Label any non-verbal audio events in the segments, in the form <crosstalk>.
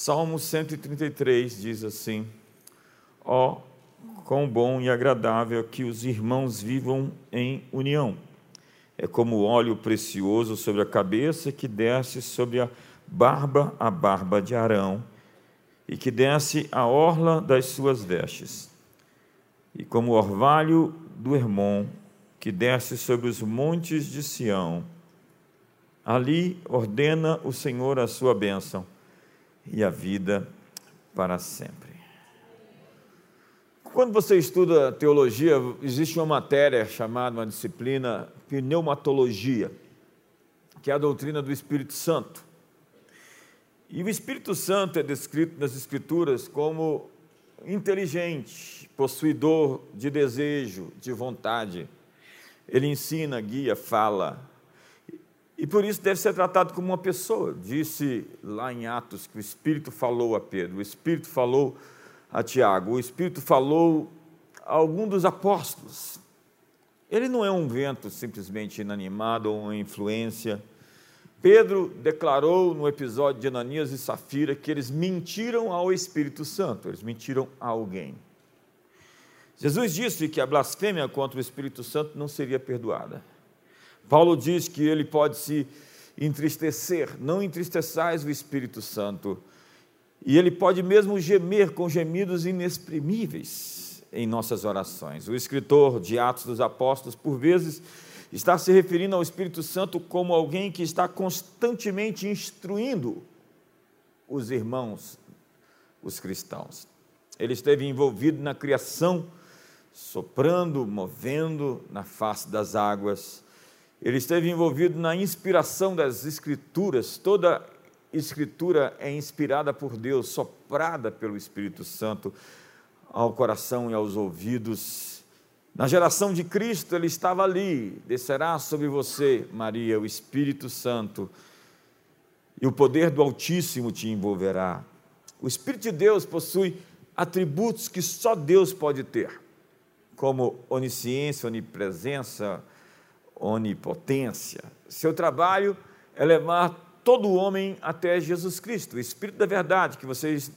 Salmo 133 diz assim: Ó, oh, quão bom e agradável que os irmãos vivam em união. É como óleo precioso sobre a cabeça que desce sobre a barba a barba de Arão e que desce a orla das suas vestes. E como o orvalho do Hermon que desce sobre os montes de Sião. Ali ordena o Senhor a sua bênção e a vida para sempre. Quando você estuda teologia, existe uma matéria chamada, uma disciplina, pneumatologia, que é a doutrina do Espírito Santo. E o Espírito Santo é descrito nas Escrituras como inteligente, possuidor de desejo, de vontade. Ele ensina, guia, fala, e por isso deve ser tratado como uma pessoa. Disse lá em Atos que o Espírito falou a Pedro, o Espírito falou a Tiago, o Espírito falou a algum dos apóstolos. Ele não é um vento simplesmente inanimado ou uma influência. Pedro declarou no episódio de Ananias e Safira que eles mentiram ao Espírito Santo, eles mentiram a alguém. Jesus disse que a blasfêmia contra o Espírito Santo não seria perdoada. Paulo diz que ele pode se entristecer, não entristeçais o Espírito Santo. E ele pode mesmo gemer com gemidos inexprimíveis em nossas orações. O escritor de Atos dos Apóstolos, por vezes, está se referindo ao Espírito Santo como alguém que está constantemente instruindo os irmãos, os cristãos. Ele esteve envolvido na criação, soprando, movendo na face das águas ele esteve envolvido na inspiração das Escrituras. Toda Escritura é inspirada por Deus, soprada pelo Espírito Santo ao coração e aos ouvidos. Na geração de Cristo, ele estava ali. Descerá sobre você, Maria, o Espírito Santo, e o poder do Altíssimo te envolverá. O Espírito de Deus possui atributos que só Deus pode ter, como onisciência, onipresença, onipotência. Seu trabalho é levar todo homem até Jesus Cristo, o Espírito da Verdade, que vocês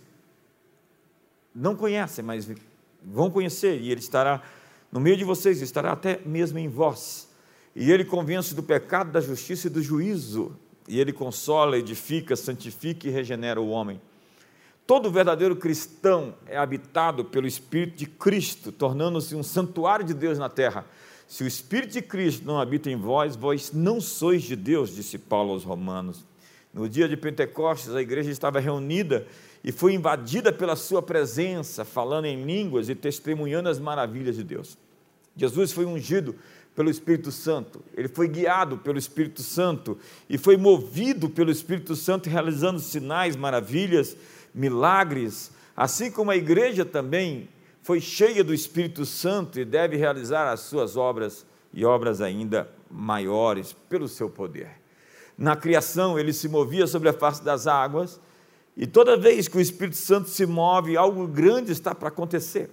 não conhecem, mas vão conhecer, e ele estará no meio de vocês, estará até mesmo em vós. E ele convence do pecado, da justiça e do juízo, e ele consola, edifica, santifica e regenera o homem. Todo verdadeiro cristão é habitado pelo Espírito de Cristo, tornando-se um santuário de Deus na terra se o Espírito de Cristo não habita em vós, vós não sois de Deus, disse Paulo aos Romanos. No dia de Pentecostes, a igreja estava reunida e foi invadida pela sua presença, falando em línguas e testemunhando as maravilhas de Deus. Jesus foi ungido pelo Espírito Santo, ele foi guiado pelo Espírito Santo e foi movido pelo Espírito Santo, realizando sinais, maravilhas, milagres, assim como a igreja também foi cheia do Espírito Santo e deve realizar as suas obras e obras ainda maiores pelo seu poder. Na criação, ele se movia sobre a face das águas, e toda vez que o Espírito Santo se move, algo grande está para acontecer.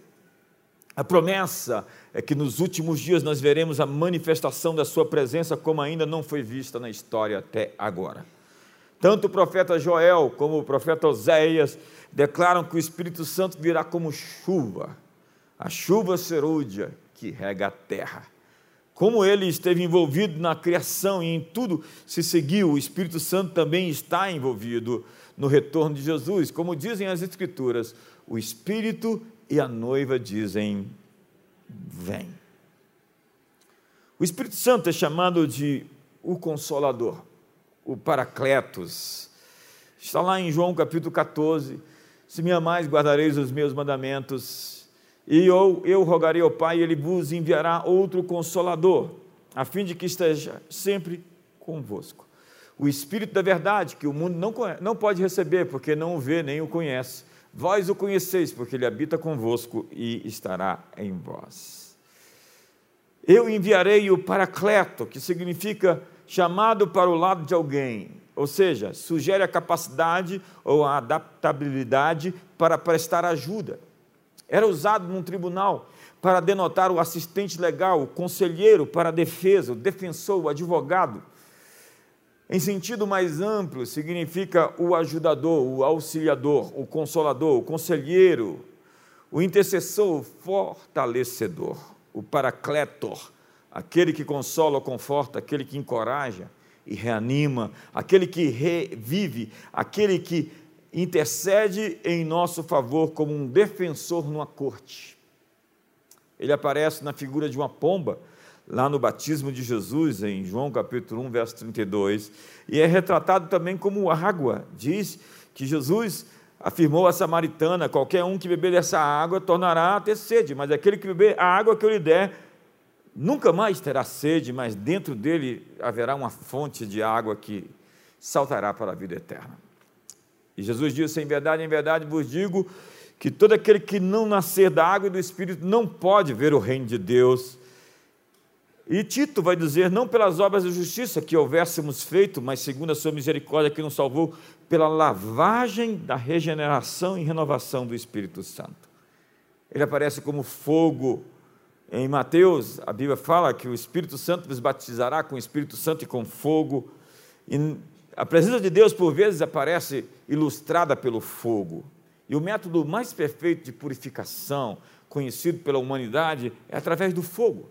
A promessa é que nos últimos dias nós veremos a manifestação da Sua presença como ainda não foi vista na história até agora. Tanto o profeta Joel como o profeta Oséias declaram que o Espírito Santo virá como chuva, a chuva serúdia que rega a terra. Como ele esteve envolvido na criação e em tudo se seguiu, o Espírito Santo também está envolvido no retorno de Jesus. Como dizem as Escrituras, o Espírito e a noiva dizem: Vem. O Espírito Santo é chamado de o Consolador, o Paracletos. Está lá em João capítulo 14 se me amais, guardareis os meus mandamentos, e eu, eu rogarei ao Pai, e Ele vos enviará outro consolador, a fim de que esteja sempre convosco. O Espírito da verdade, que o mundo não, não pode receber, porque não o vê nem o conhece. Vós o conheceis, porque Ele habita convosco e estará em vós. Eu enviarei o Paracleto, que significa chamado para o lado de alguém, ou seja, sugere a capacidade ou a adaptabilidade para prestar ajuda. Era usado num tribunal para denotar o assistente legal, o conselheiro para a defesa, o defensor, o advogado. Em sentido mais amplo, significa o ajudador, o auxiliador, o consolador, o conselheiro, o intercessor, o fortalecedor, o paracletor, aquele que consola, conforta, aquele que encoraja e reanima, aquele que revive, aquele que intercede em nosso favor como um defensor numa corte. Ele aparece na figura de uma pomba, lá no batismo de Jesus, em João capítulo 1, verso 32, e é retratado também como água. Diz que Jesus afirmou a samaritana: qualquer um que beber dessa água tornará a ter sede, mas aquele que beber a água que eu lhe der, nunca mais terá sede, mas dentro dele haverá uma fonte de água que saltará para a vida eterna. E Jesus disse: Em verdade, em verdade vos digo que todo aquele que não nascer da água e do Espírito não pode ver o reino de Deus. E Tito vai dizer: não pelas obras de justiça que houvéssemos feito, mas segundo a sua misericórdia que nos salvou, pela lavagem da regeneração e renovação do Espírito Santo. Ele aparece como fogo. Em Mateus, a Bíblia fala que o Espírito Santo vos batizará com o Espírito Santo e com fogo. E a presença de Deus, por vezes, aparece ilustrada pelo fogo. E o método mais perfeito de purificação conhecido pela humanidade é através do fogo.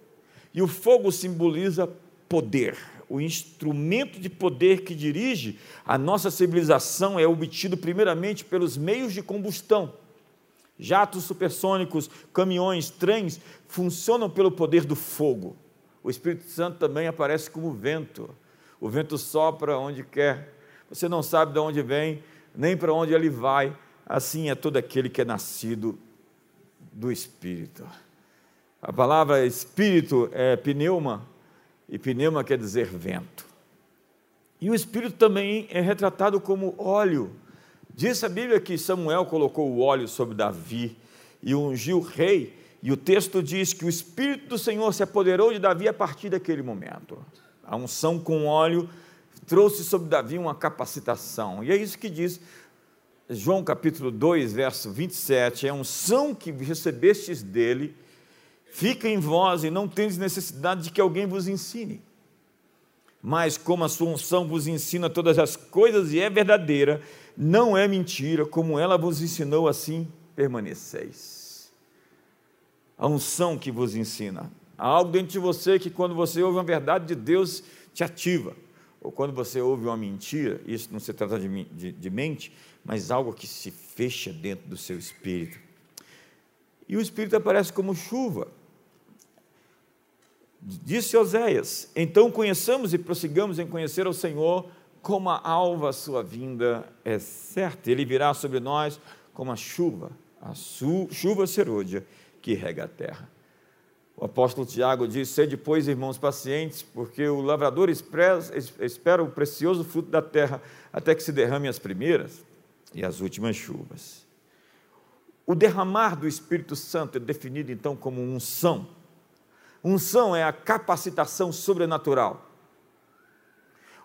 E o fogo simboliza poder. O instrumento de poder que dirige a nossa civilização é obtido primeiramente pelos meios de combustão. Jatos supersônicos, caminhões, trens funcionam pelo poder do fogo. O Espírito Santo também aparece como vento. O vento sopra onde quer. Você não sabe de onde vem, nem para onde ele vai, assim é todo aquele que é nascido do Espírito. A palavra Espírito é pneuma, e pneuma quer dizer vento. E o Espírito também é retratado como óleo. Diz a Bíblia que Samuel colocou o óleo sobre Davi e ungiu o rei, e o texto diz que o Espírito do Senhor se apoderou de Davi a partir daquele momento. A unção com óleo trouxe sobre Davi uma capacitação, e é isso que diz João capítulo 2, verso 27, é um unção que recebestes dele, fica em vós e não tendes necessidade de que alguém vos ensine. Mas como a sua unção vos ensina todas as coisas e é verdadeira, não é mentira, como ela vos ensinou, assim permaneceis. A unção que vos ensina. Há algo dentro de você que, quando você ouve uma verdade de Deus, te ativa. Ou quando você ouve uma mentira, isso não se trata de, de, de mente, mas algo que se fecha dentro do seu espírito. E o espírito aparece como chuva. Disse Oséias: Então conheçamos e prossigamos em conhecer ao Senhor, como a alva a sua vinda é certa. Ele virá sobre nós como a chuva, a chuva serôdia que rega a terra. O apóstolo Tiago diz: Sede, pois, irmãos, pacientes, porque o lavrador espera o precioso fruto da terra até que se derrame as primeiras e as últimas chuvas. O derramar do Espírito Santo é definido então como unção. Unção é a capacitação sobrenatural.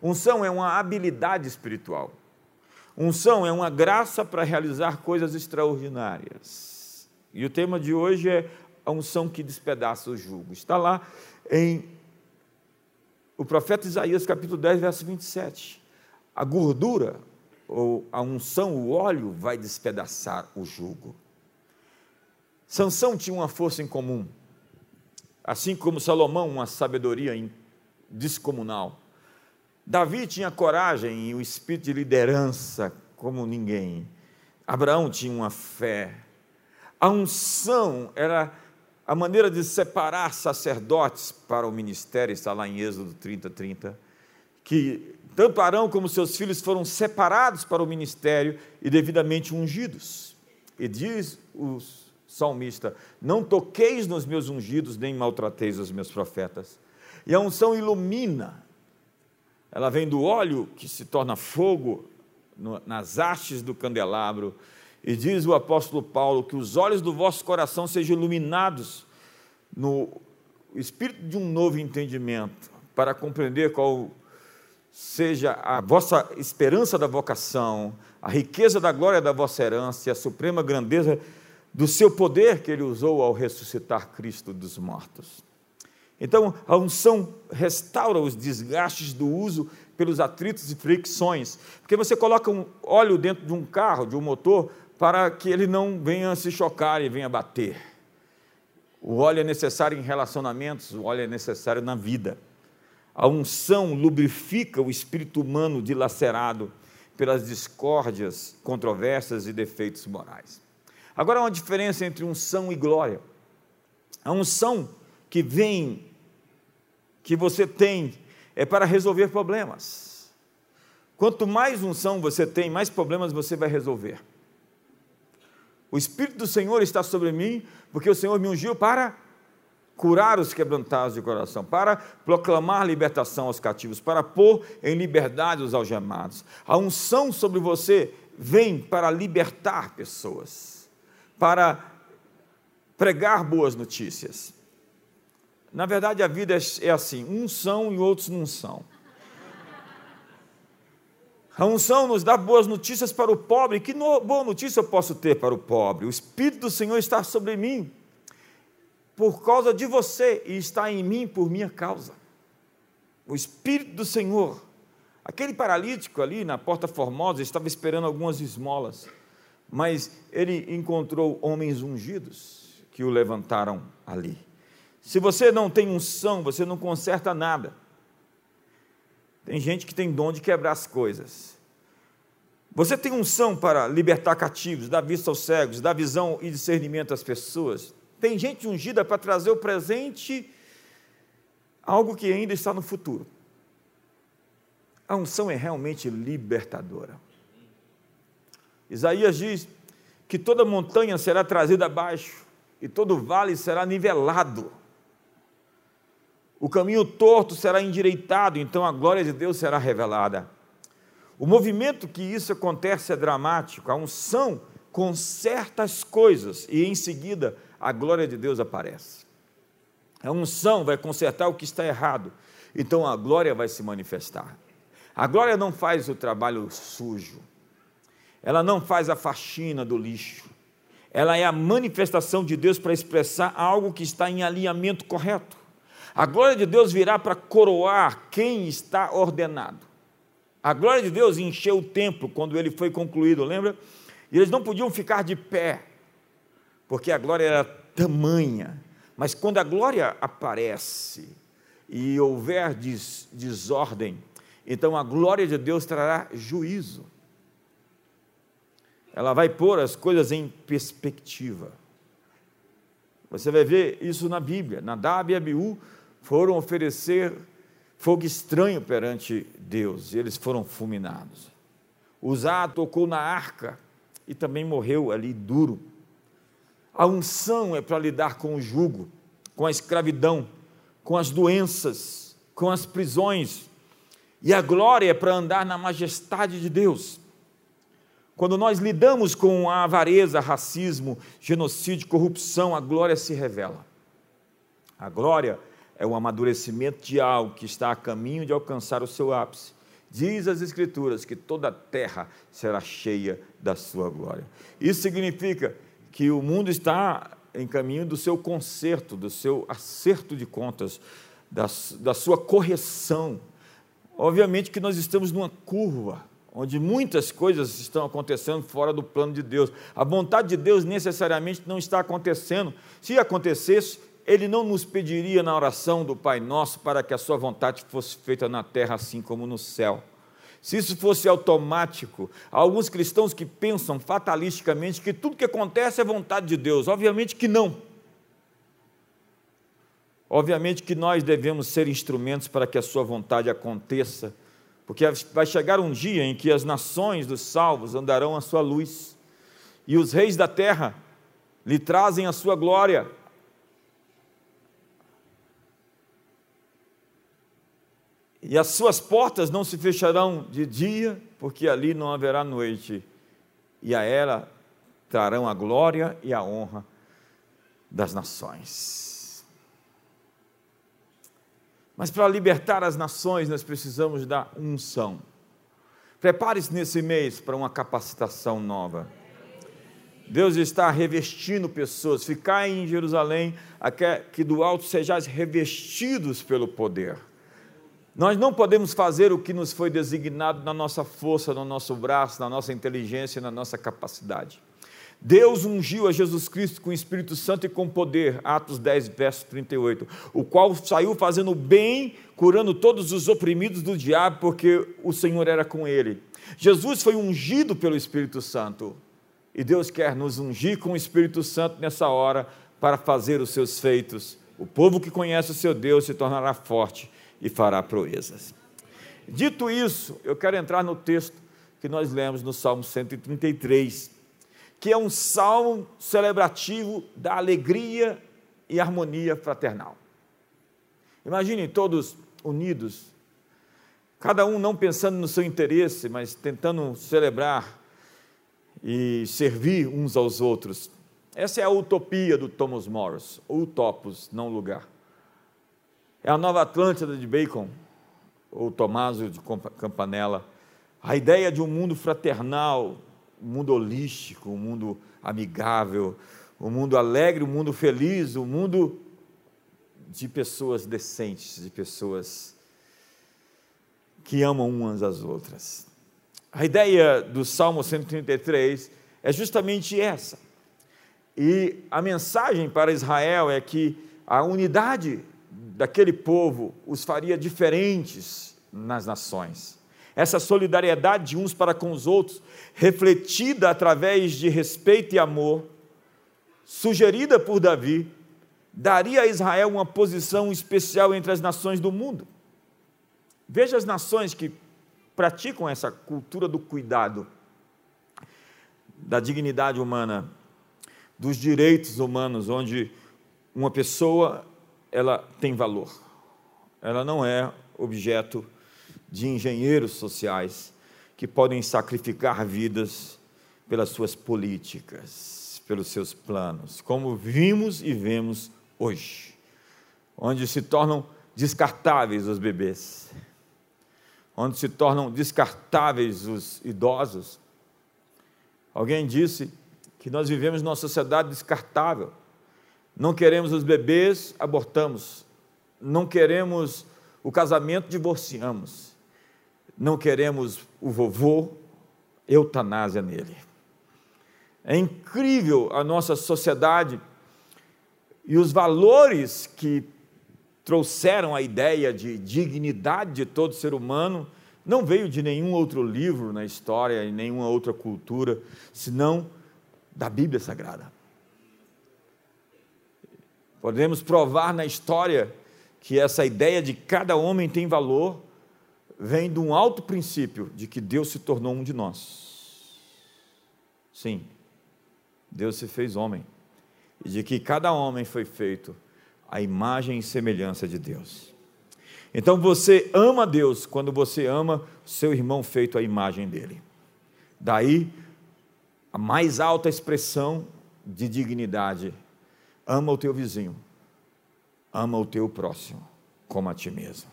Unção é uma habilidade espiritual. Unção é uma graça para realizar coisas extraordinárias. E o tema de hoje é a unção que despedaça o jugo. Está lá em o profeta Isaías, capítulo 10, verso 27. A gordura, ou a unção, o óleo, vai despedaçar o jugo. Sansão tinha uma força em comum, assim como Salomão, uma sabedoria descomunal. Davi tinha coragem e o espírito de liderança como ninguém. Abraão tinha uma fé. A unção era a maneira de separar sacerdotes para o ministério, está lá em Êxodo 30, 30, que tanto Arão como seus filhos foram separados para o ministério e devidamente ungidos. E diz o salmista: Não toqueis nos meus ungidos, nem maltrateis os meus profetas. E a unção ilumina, ela vem do óleo que se torna fogo nas hastes do candelabro. E diz o apóstolo Paulo que os olhos do vosso coração sejam iluminados no espírito de um novo entendimento, para compreender qual seja a vossa esperança da vocação, a riqueza da glória da vossa herança e a suprema grandeza do seu poder que ele usou ao ressuscitar Cristo dos mortos. Então, a unção restaura os desgastes do uso pelos atritos e fricções. Porque você coloca um óleo dentro de um carro, de um motor, para que ele não venha se chocar e venha bater. O óleo é necessário em relacionamentos, o óleo é necessário na vida. A unção lubrifica o espírito humano dilacerado pelas discórdias, controvérsias e defeitos morais. Agora há uma diferença entre unção e glória. A unção que vem, que você tem, é para resolver problemas. Quanto mais unção você tem, mais problemas você vai resolver. O Espírito do Senhor está sobre mim, porque o Senhor me ungiu para curar os quebrantados de coração, para proclamar libertação aos cativos, para pôr em liberdade os algemados. A unção sobre você vem para libertar pessoas, para pregar boas notícias. Na verdade, a vida é assim: uns são e outros não são. A unção nos dá boas notícias para o pobre. Que no, boa notícia eu posso ter para o pobre? O Espírito do Senhor está sobre mim por causa de você e está em mim por minha causa. O Espírito do Senhor. Aquele paralítico ali na Porta Formosa estava esperando algumas esmolas, mas ele encontrou homens ungidos que o levantaram ali. Se você não tem unção, você não conserta nada. Tem gente que tem dom de quebrar as coisas. Você tem unção para libertar cativos, dar vista aos cegos, dar visão e discernimento às pessoas. Tem gente ungida para trazer o presente, algo que ainda está no futuro. A unção é realmente libertadora. Isaías diz que toda montanha será trazida abaixo e todo vale será nivelado. O caminho torto será endireitado, então a glória de Deus será revelada. O movimento que isso acontece é dramático. A unção conserta as coisas e em seguida a glória de Deus aparece. A unção vai consertar o que está errado, então a glória vai se manifestar. A glória não faz o trabalho sujo, ela não faz a faxina do lixo, ela é a manifestação de Deus para expressar algo que está em alinhamento correto. A glória de Deus virá para coroar quem está ordenado. A glória de Deus encheu o templo quando ele foi concluído, lembra? E eles não podiam ficar de pé, porque a glória era tamanha. Mas quando a glória aparece e houver des desordem, então a glória de Deus trará juízo. Ela vai pôr as coisas em perspectiva. Você vai ver isso na Bíblia. Nadab e Abiú foram oferecer fogo estranho perante Deus, e eles foram fulminados. Uzá tocou na arca e também morreu ali duro. A unção é para lidar com o jugo, com a escravidão, com as doenças, com as prisões. E a glória é para andar na majestade de Deus. Quando nós lidamos com a avareza, racismo, genocídio, corrupção, a glória se revela. A glória é o amadurecimento de algo que está a caminho de alcançar o seu ápice. Diz as Escrituras que toda a terra será cheia da sua glória. Isso significa que o mundo está em caminho do seu conserto, do seu acerto de contas, da, da sua correção. Obviamente que nós estamos numa curva, onde muitas coisas estão acontecendo fora do plano de Deus. A vontade de Deus necessariamente não está acontecendo. Se acontecesse, Ele não nos pediria na oração do Pai Nosso para que a Sua vontade fosse feita na terra assim como no céu. Se isso fosse automático, há alguns cristãos que pensam fatalisticamente que tudo que acontece é vontade de Deus. Obviamente que não. Obviamente que nós devemos ser instrumentos para que a sua vontade aconteça, porque vai chegar um dia em que as nações dos salvos andarão à sua luz, e os reis da terra lhe trazem a sua glória. E as suas portas não se fecharão de dia, porque ali não haverá noite, e a ela trarão a glória e a honra das nações. Mas para libertar as nações, nós precisamos da unção. Prepare-se nesse mês para uma capacitação nova. Deus está revestindo pessoas. Ficai em Jerusalém, que do alto sejais revestidos pelo poder Nós não podemos fazer o que nos foi designado na nossa força, no nosso braço, na nossa inteligência, na nossa capacidade. Deus ungiu a Jesus Cristo com o Espírito Santo e com poder, Atos 10, verso 38, o qual saiu fazendo bem, curando todos os oprimidos do diabo, porque o Senhor era com ele. Jesus foi ungido pelo Espírito Santo, e Deus quer nos ungir com o Espírito Santo nessa hora para fazer os seus feitos. O povo que conhece o seu Deus se tornará forte e fará proezas. Dito isso, eu quero entrar no texto que nós lemos no Salmo 133 que é um salmo celebrativo da alegria e harmonia fraternal. Imaginem todos unidos, cada um não pensando no seu interesse, mas tentando celebrar e servir uns aos outros. Essa é a utopia do Thomas Morris, ou Utopos, não lugar. É a nova Atlântida de Bacon, ou Tomásio de Campanella. A ideia de um mundo fraternal, um mundo holístico, um mundo amigável, um mundo alegre, um mundo feliz, um mundo de pessoas decentes, de pessoas que amam umas às outras. A ideia do Salmo 133 é justamente essa. E a mensagem para Israel é que a unidade daquele povo os faria diferentes nas nações. Essa solidariedade de uns para com os outros, refletida através de respeito e amor, sugerida por Davi, daria a Israel uma posição especial entre as nações do mundo. Veja as nações que praticam essa cultura do cuidado, da dignidade humana, dos direitos humanos, onde uma pessoa ela tem valor. Ela não é objeto de engenheiros sociais que podem sacrificar vidas pelas suas políticas, pelos seus planos, como vimos e vemos hoje, onde se tornam descartáveis os bebês, onde se tornam descartáveis os idosos. Alguém disse que nós vivemos numa sociedade descartável. Não queremos os bebês, abortamos. Não queremos o casamento, divorciamos não queremos o vovô, eutanásia nele. É incrível a nossa sociedade e os valores que trouxeram a ideia de dignidade de todo ser humano não veio de nenhum outro livro na história e nenhuma outra cultura, senão da Bíblia Sagrada. Podemos provar na história que essa ideia de cada homem tem valor vem de um alto princípio de que Deus se tornou um de nós. Sim, Deus se fez homem. E de que cada homem foi feito à imagem e semelhança de Deus. Então você ama Deus quando você ama seu irmão feito à imagem dele. Daí a mais alta expressão de dignidade: ama o teu vizinho, ama o teu próximo, como a ti mesmo.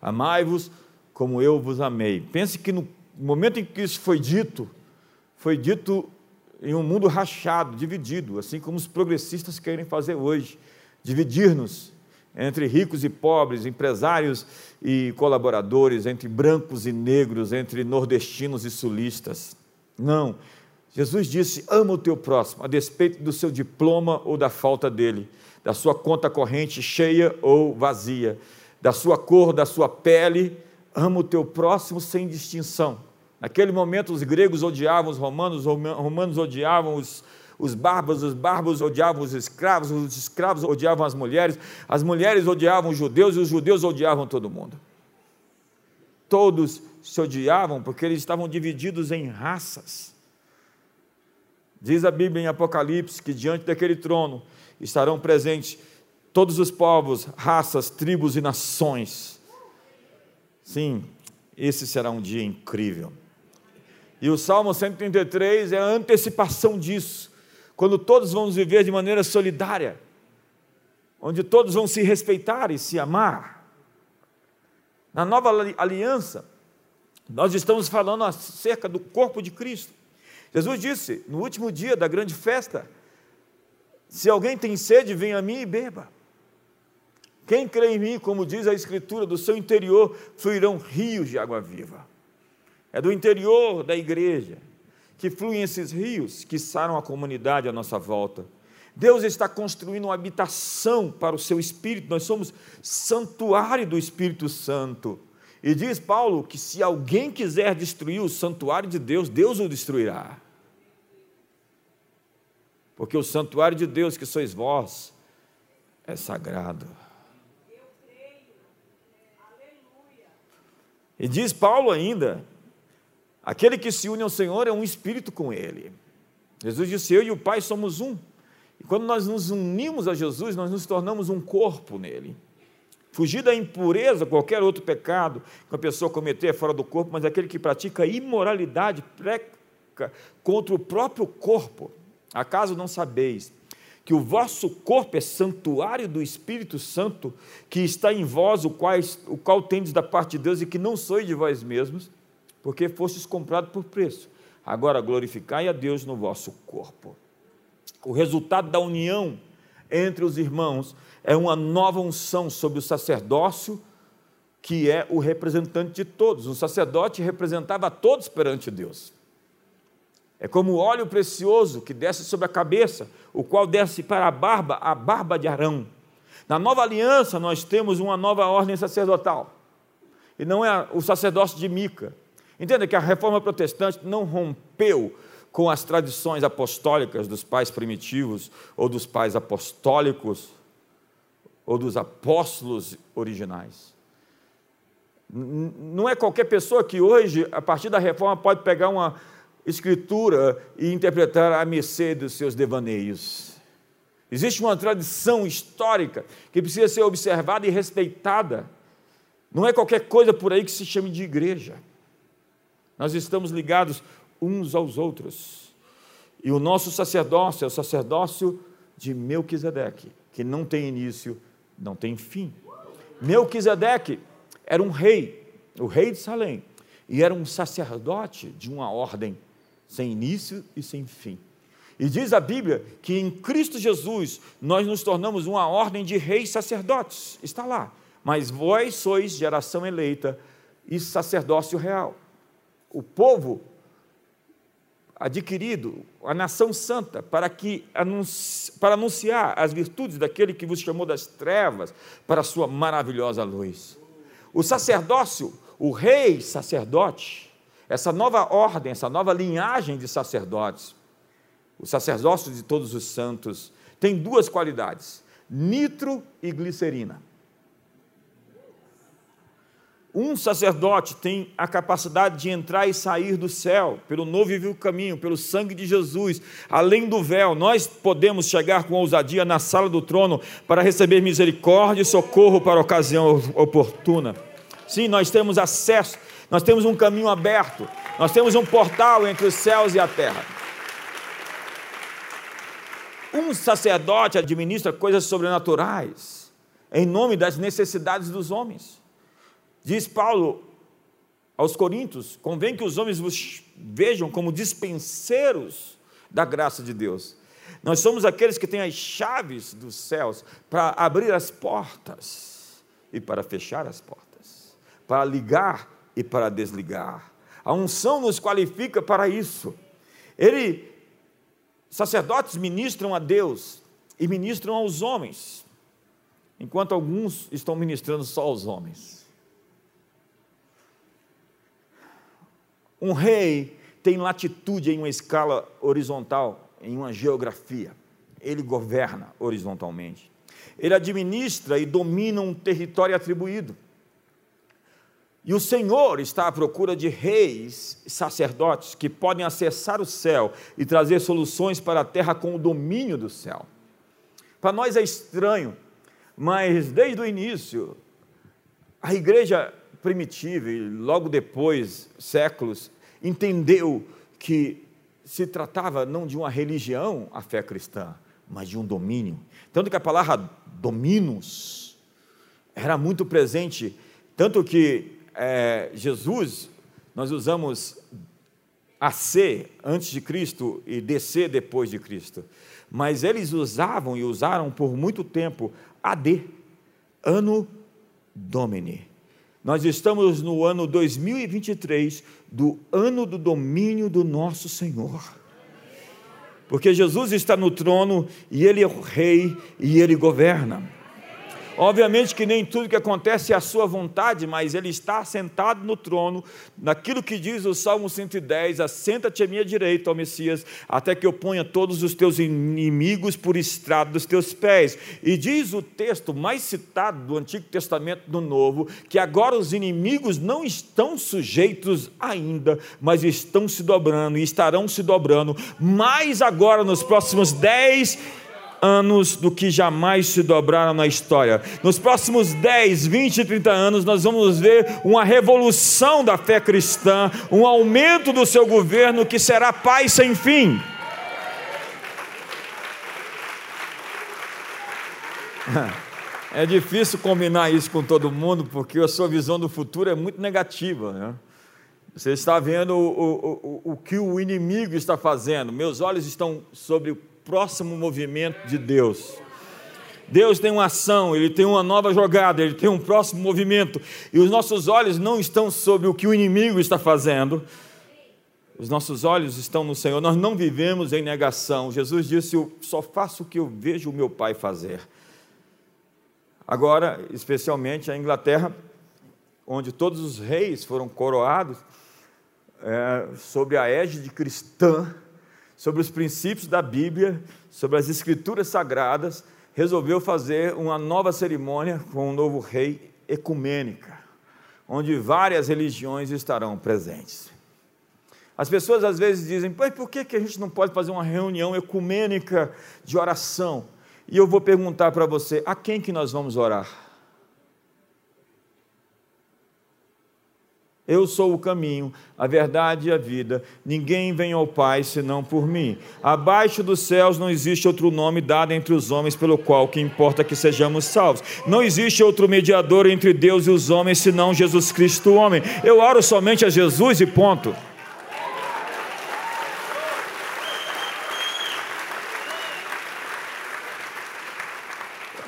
Amai-vos como eu vos amei. Pense que no momento em que isso foi dito, foi dito em um mundo rachado, dividido, assim como os progressistas querem fazer hoje dividir-nos entre ricos e pobres, empresários e colaboradores, entre brancos e negros, entre nordestinos e sulistas. Não. Jesus disse: ama o teu próximo, a despeito do seu diploma ou da falta dele, da sua conta corrente cheia ou vazia, da sua cor, da sua pele ama o teu próximo sem distinção. Naquele momento, os gregos odiavam os romanos, os romanos odiavam os, os bárbaros, os bárbaros odiavam os escravos, os escravos odiavam as mulheres, as mulheres odiavam os judeus e os judeus odiavam todo mundo. Todos se odiavam porque eles estavam divididos em raças. Diz a Bíblia em Apocalipse que diante daquele trono estarão presentes todos os povos, raças, tribos e nações. Sim, esse será um dia incrível. E o Salmo 133 é a antecipação disso, quando todos vão viver de maneira solidária, onde todos vão se respeitar e se amar. Na nova aliança, nós estamos falando acerca do corpo de Cristo. Jesus disse no último dia da grande festa: Se alguém tem sede, venha a mim e beba. Quem crê em mim, como diz a Escritura, do seu interior fluirão rios de água viva. É do interior da igreja que fluem esses rios que saram a comunidade à nossa volta. Deus está construindo uma habitação para o seu Espírito, nós somos santuário do Espírito Santo. E diz Paulo que se alguém quiser destruir o santuário de Deus, Deus o destruirá. Porque o santuário de Deus, que sois vós, é sagrado. E diz Paulo ainda: aquele que se une ao Senhor é um espírito com ele. Jesus disse: Eu e o Pai somos um. E quando nós nos unimos a Jesus, nós nos tornamos um corpo nele. Fugir da impureza, qualquer outro pecado que uma pessoa cometer é fora do corpo, mas aquele que pratica imoralidade preca contra o próprio corpo. Acaso não sabeis que o vosso corpo é santuário do Espírito Santo que está em vós, o qual, o qual tendes da parte de Deus e que não sois de vós mesmos, porque fostes comprado por preço. Agora glorificai a Deus no vosso corpo. O resultado da união entre os irmãos é uma nova unção sobre o sacerdócio, que é o representante de todos. O sacerdote representava todos perante Deus. É como óleo precioso que desce sobre a cabeça, o qual desce para a barba, a barba de Arão. Na nova aliança, nós temos uma nova ordem sacerdotal. E não é o sacerdócio de Mica. Entenda que a reforma protestante não rompeu com as tradições apostólicas dos pais primitivos, ou dos pais apostólicos, ou dos apóstolos originais. Não é qualquer pessoa que hoje, a partir da reforma, pode pegar uma escritura e interpretar a mercê dos seus devaneios. Existe uma tradição histórica que precisa ser observada e respeitada. Não é qualquer coisa por aí que se chame de igreja. Nós estamos ligados uns aos outros. E o nosso sacerdócio é o sacerdócio de Melquisedeque, que não tem início, não tem fim. Melquisedeque era um rei, o rei de Salém, e era um sacerdote de uma ordem sem início e sem fim. E diz a Bíblia que em Cristo Jesus nós nos tornamos uma ordem de reis sacerdotes. Está lá. Mas vós sois geração eleita e sacerdócio real. O povo adquirido, a nação santa, para que para anunciar as virtudes daquele que vos chamou das trevas para a sua maravilhosa luz. O sacerdócio, o rei sacerdote, essa nova ordem, essa nova linhagem de sacerdotes, o sacerdócio de todos os santos, tem duas qualidades: nitro e glicerina. Um sacerdote tem a capacidade de entrar e sair do céu, pelo novo e vivo caminho, pelo sangue de Jesus, além do véu. Nós podemos chegar com ousadia na sala do trono para receber misericórdia e socorro para a ocasião oportuna. Sim, nós temos acesso nós temos um caminho aberto, nós temos um portal entre os céus e a terra. Um sacerdote administra coisas sobrenaturais em nome das necessidades dos homens. Diz Paulo aos Coríntios: convém que os homens vos vejam como dispenseiros da graça de Deus. Nós somos aqueles que têm as chaves dos céus para abrir as portas e para fechar as portas, para ligar e para desligar. A unção nos qualifica para isso. Ele, sacerdotes ministram a Deus e ministram aos homens, enquanto alguns estão ministrando só aos homens. Um rei tem latitude em uma escala horizontal, em uma geografia. Ele governa horizontalmente. Ele administra e domina um território atribuído. E o Senhor está à procura de reis, sacerdotes que podem acessar o céu e trazer soluções para a terra com o domínio do céu. Para nós é estranho, mas desde o início, a igreja primitiva e logo depois, séculos, entendeu que se tratava não de uma religião, a fé cristã, mas de um domínio. Tanto que a palavra dominos era muito presente, tanto que é, Jesus, nós usamos AC antes de Cristo e DC depois de Cristo. Mas eles usavam e usaram por muito tempo AD, Ano Domini. Nós estamos no ano 2023, do ano do domínio do nosso Senhor. Porque Jesus está no trono e Ele é o Rei e Ele governa. Obviamente que nem tudo que acontece é a sua vontade, mas ele está sentado no trono, naquilo que diz o Salmo 110: Assenta-te à minha direita, ó Messias, até que eu ponha todos os teus inimigos por estrado dos teus pés. E diz o texto mais citado do Antigo Testamento do Novo, que agora os inimigos não estão sujeitos ainda, mas estão se dobrando e estarão se dobrando, mais agora nos próximos dez anos do que jamais se dobraram na história. Nos próximos 10, 20, 30 anos, nós vamos ver uma revolução da fé cristã, um aumento do seu governo que será paz sem fim. <laughs> É difícil combinar isso com todo mundo, porque a sua visão do futuro é muito negativa. Né? Você está vendo o, o, o, o que o inimigo está fazendo. Meus olhos estão sobre o próximo movimento de Deus. Deus tem uma ação, Ele tem uma nova jogada, Ele tem um próximo movimento, e os nossos olhos não estão sobre o que o inimigo está fazendo, os nossos olhos estão no Senhor, nós não vivemos em negação. Jesus disse: Eu só faço o que eu vejo o meu Pai fazer. Agora, especialmente a Inglaterra, onde todos os reis foram coroados é, sobre a égide cristã, sobre os princípios da Bíblia, sobre as Escrituras Sagradas, resolveu fazer uma nova cerimônia com um novo rei ecumênica, onde várias religiões estarão presentes. As pessoas às vezes dizem, por que, que a gente não pode fazer uma reunião ecumênica de oração? E eu vou perguntar para você, a quem que nós vamos orar? Eu sou o caminho, a verdade e a vida. Ninguém vem ao Pai senão por mim. Abaixo dos céus não existe outro nome dado entre os homens pelo qual que importa que sejamos salvos. Não existe outro mediador entre Deus e os homens senão Jesus Cristo, homem. Eu oro somente a Jesus e ponto.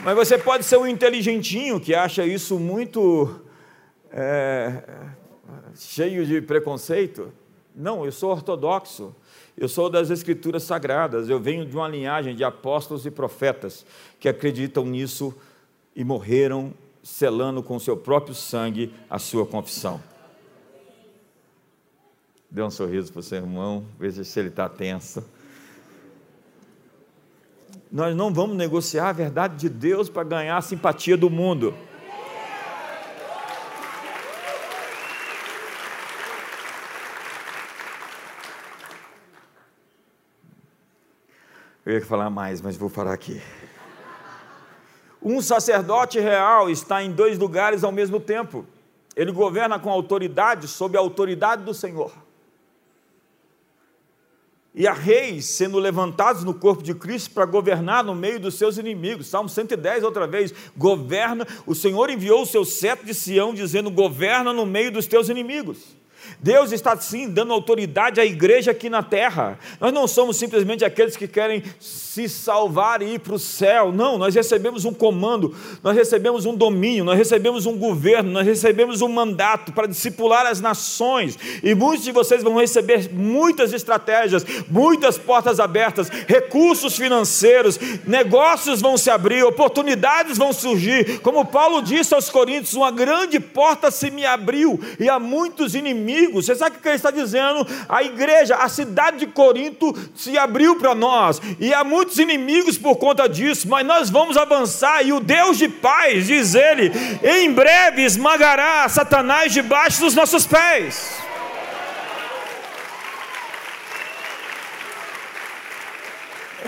Mas você pode ser um inteligentinho que acha isso muito é, cheio de preconceito. Não, eu sou ortodoxo, eu sou das Escrituras Sagradas, eu venho de uma linhagem de apóstolos e profetas que acreditam nisso e morreram selando com seu próprio sangue a sua confissão. Dê um sorriso para o seu irmão, veja se ele está tenso. Nós não vamos negociar a verdade de Deus para ganhar a simpatia do mundo. Eu ia falar mais, mas vou parar aqui. Um sacerdote real está em dois lugares ao mesmo tempo. Ele governa com autoridade sob a autoridade do Senhor. E há reis sendo levantados no corpo de Cristo para governar no meio dos seus inimigos. Salmo 110, outra vez, governa. O Senhor enviou o seu cetro de Sião, dizendo: governa no meio dos teus inimigos. Deus está sim dando autoridade à igreja aqui na terra. Nós não somos simplesmente aqueles que querem se salvar e ir para o céu. Não, nós recebemos um comando, nós recebemos um domínio, nós recebemos um governo, nós recebemos um mandato para discipular as nações. E muitos de vocês vão receber muitas estratégias, muitas portas abertas, recursos financeiros, negócios vão se abrir, oportunidades vão surgir. Como Paulo disse aos Coríntios, uma grande porta se me abriu e há muitos inimigos. Você sabe o que ele está dizendo? A igreja, a cidade de Corinto se abriu para nós e há muitos inimigos por conta disso, mas nós vamos avançar e o Deus de paz, diz ele, em breve esmagará Satanás debaixo dos nossos pés.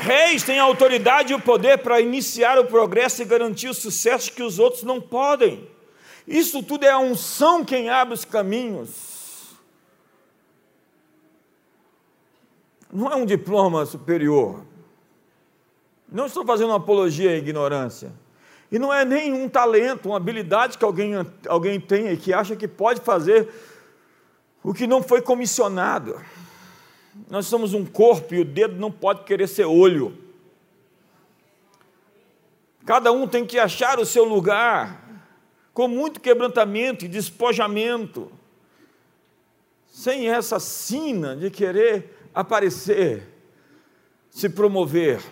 Reis têm a autoridade e o poder para iniciar o progresso e garantir o sucesso que os outros não podem. Isso tudo é a unção quem abre os caminhos. Não é um diploma superior. Não estou fazendo apologia à ignorância. E não é nenhum talento, uma habilidade que alguém, alguém tenha e que acha que pode fazer o que não foi comissionado. Nós somos um corpo e o dedo não pode querer ser olho. Cada um tem que achar o seu lugar. com muito quebrantamento e despojamento, sem essa sina de querer aparecer, se promover.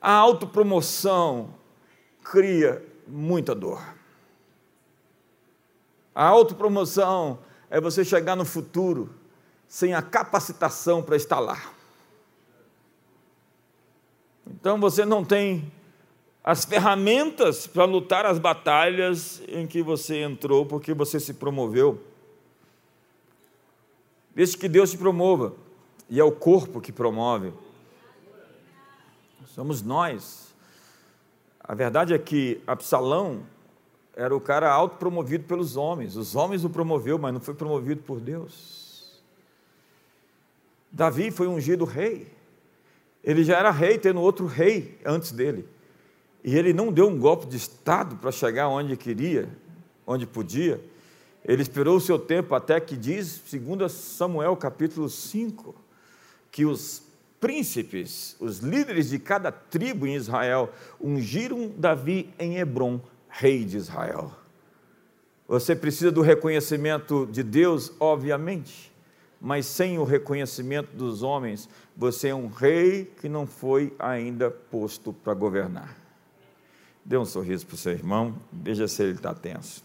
A autopromoção cria muita dor. A autopromoção é você chegar no futuro sem a capacitação para estar lá. Então você não tem as ferramentas para lutar as batalhas em que você entrou porque você se promoveu. Deixe que Deus te promova, e é o corpo que promove. Somos nós. A verdade é que Absalão era o cara autopromovido pelos homens. Os homens o promoveu, mas não foi promovido por Deus. Davi foi ungido rei. Ele já era rei, tendo outro rei antes dele. E ele não deu um golpe de Estado para chegar onde queria, onde podia. Ele esperou o seu tempo até que diz, segundo Samuel capítulo 5, que os príncipes, os líderes de cada tribo em Israel, ungiram Davi em Hebron, rei de Israel. Você precisa do reconhecimento de Deus, obviamente, mas sem o reconhecimento dos homens, você é um rei que não foi ainda posto para governar. Dê um sorriso para o seu irmão, veja se ele está tenso.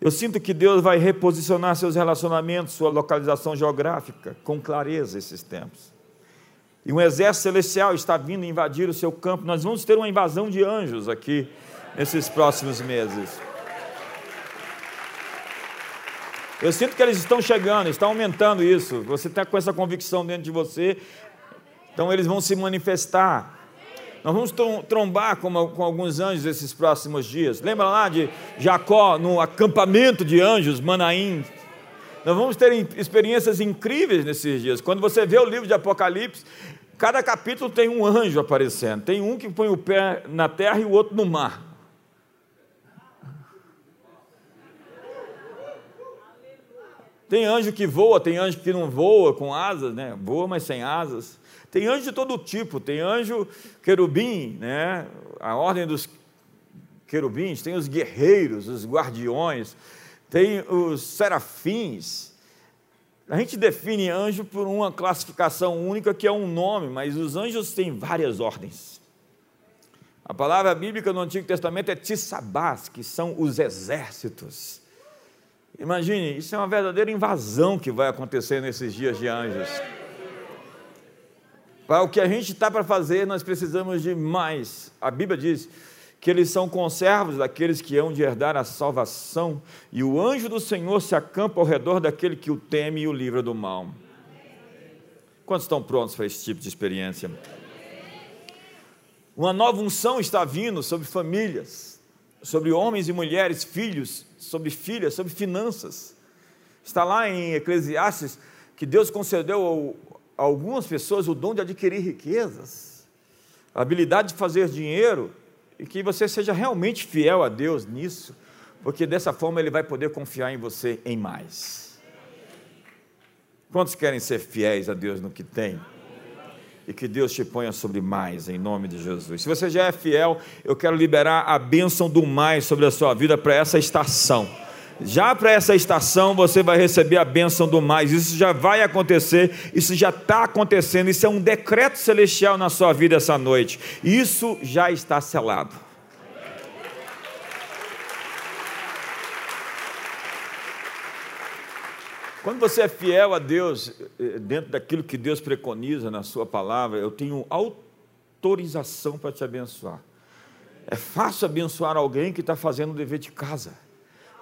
Eu sinto que Deus vai reposicionar seus relacionamentos, sua localização geográfica, com clareza esses tempos. E um exército celestial está vindo invadir o seu campo. Nós vamos ter uma invasão de anjos aqui nesses próximos meses. Eu sinto que eles estão chegando, estão aumentando isso. Você está com essa convicção dentro de você. Então eles vão se manifestar. Nós vamos trombar com, com, alguns anjos esses próximos dias. Lembra lá de Jacó no acampamento de anjos, Manaim? Nós vamos ter experiências incríveis nesses dias. Quando você vê o livro de Apocalipse, cada capítulo tem um anjo aparecendo. Tem um que põe o pé na terra e o outro no mar. Tem anjo que voa, tem anjo que não voa com asas, né? Voa, mas sem asas. Tem anjo de todo tipo, tem anjo querubim, né? a ordem dos querubins, tem os guerreiros, os guardiões, tem os serafins. A gente define anjo por uma classificação única que é um nome, mas os anjos têm várias ordens. A palavra bíblica no Antigo Testamento é tissabás, que são os exércitos. Imagine, isso é uma verdadeira invasão que vai acontecer nesses dias de anjos. Para o que a gente está para fazer, nós precisamos de mais. A Bíblia diz que eles são conservos daqueles que hão de herdar a salvação, e o anjo do Senhor se acampa ao redor daquele que o teme e o livra do mal. Quantos estão prontos para esse tipo de experiência? Uma nova unção está vindo sobre famílias, sobre homens e mulheres, filhos, sobre filhas, sobre finanças. Está lá em Eclesiastes que Deus concedeu algumas pessoas o dom de adquirir riquezas, a habilidade de fazer dinheiro, e que você seja realmente fiel a Deus nisso, porque dessa forma Ele vai poder confiar em você em mais. Quantos querem ser fiéis a Deus no que tem? E que Deus te ponha sobre mais, em nome de Jesus. Se você já é fiel, eu quero liberar a bênção do mais sobre a sua vida para essa estação já para essa estação você vai receber a bênção do mais. Isso já vai acontecer, isso já está acontecendo. Isso é um decreto celestial na sua vida essa noite. Isso já está selado. Quando você é fiel a Deus, eh, dentro daquilo que Deus preconiza na Sua palavra, eu tenho autorização para te abençoar. É fácil abençoar alguém que está fazendo o dever de casa.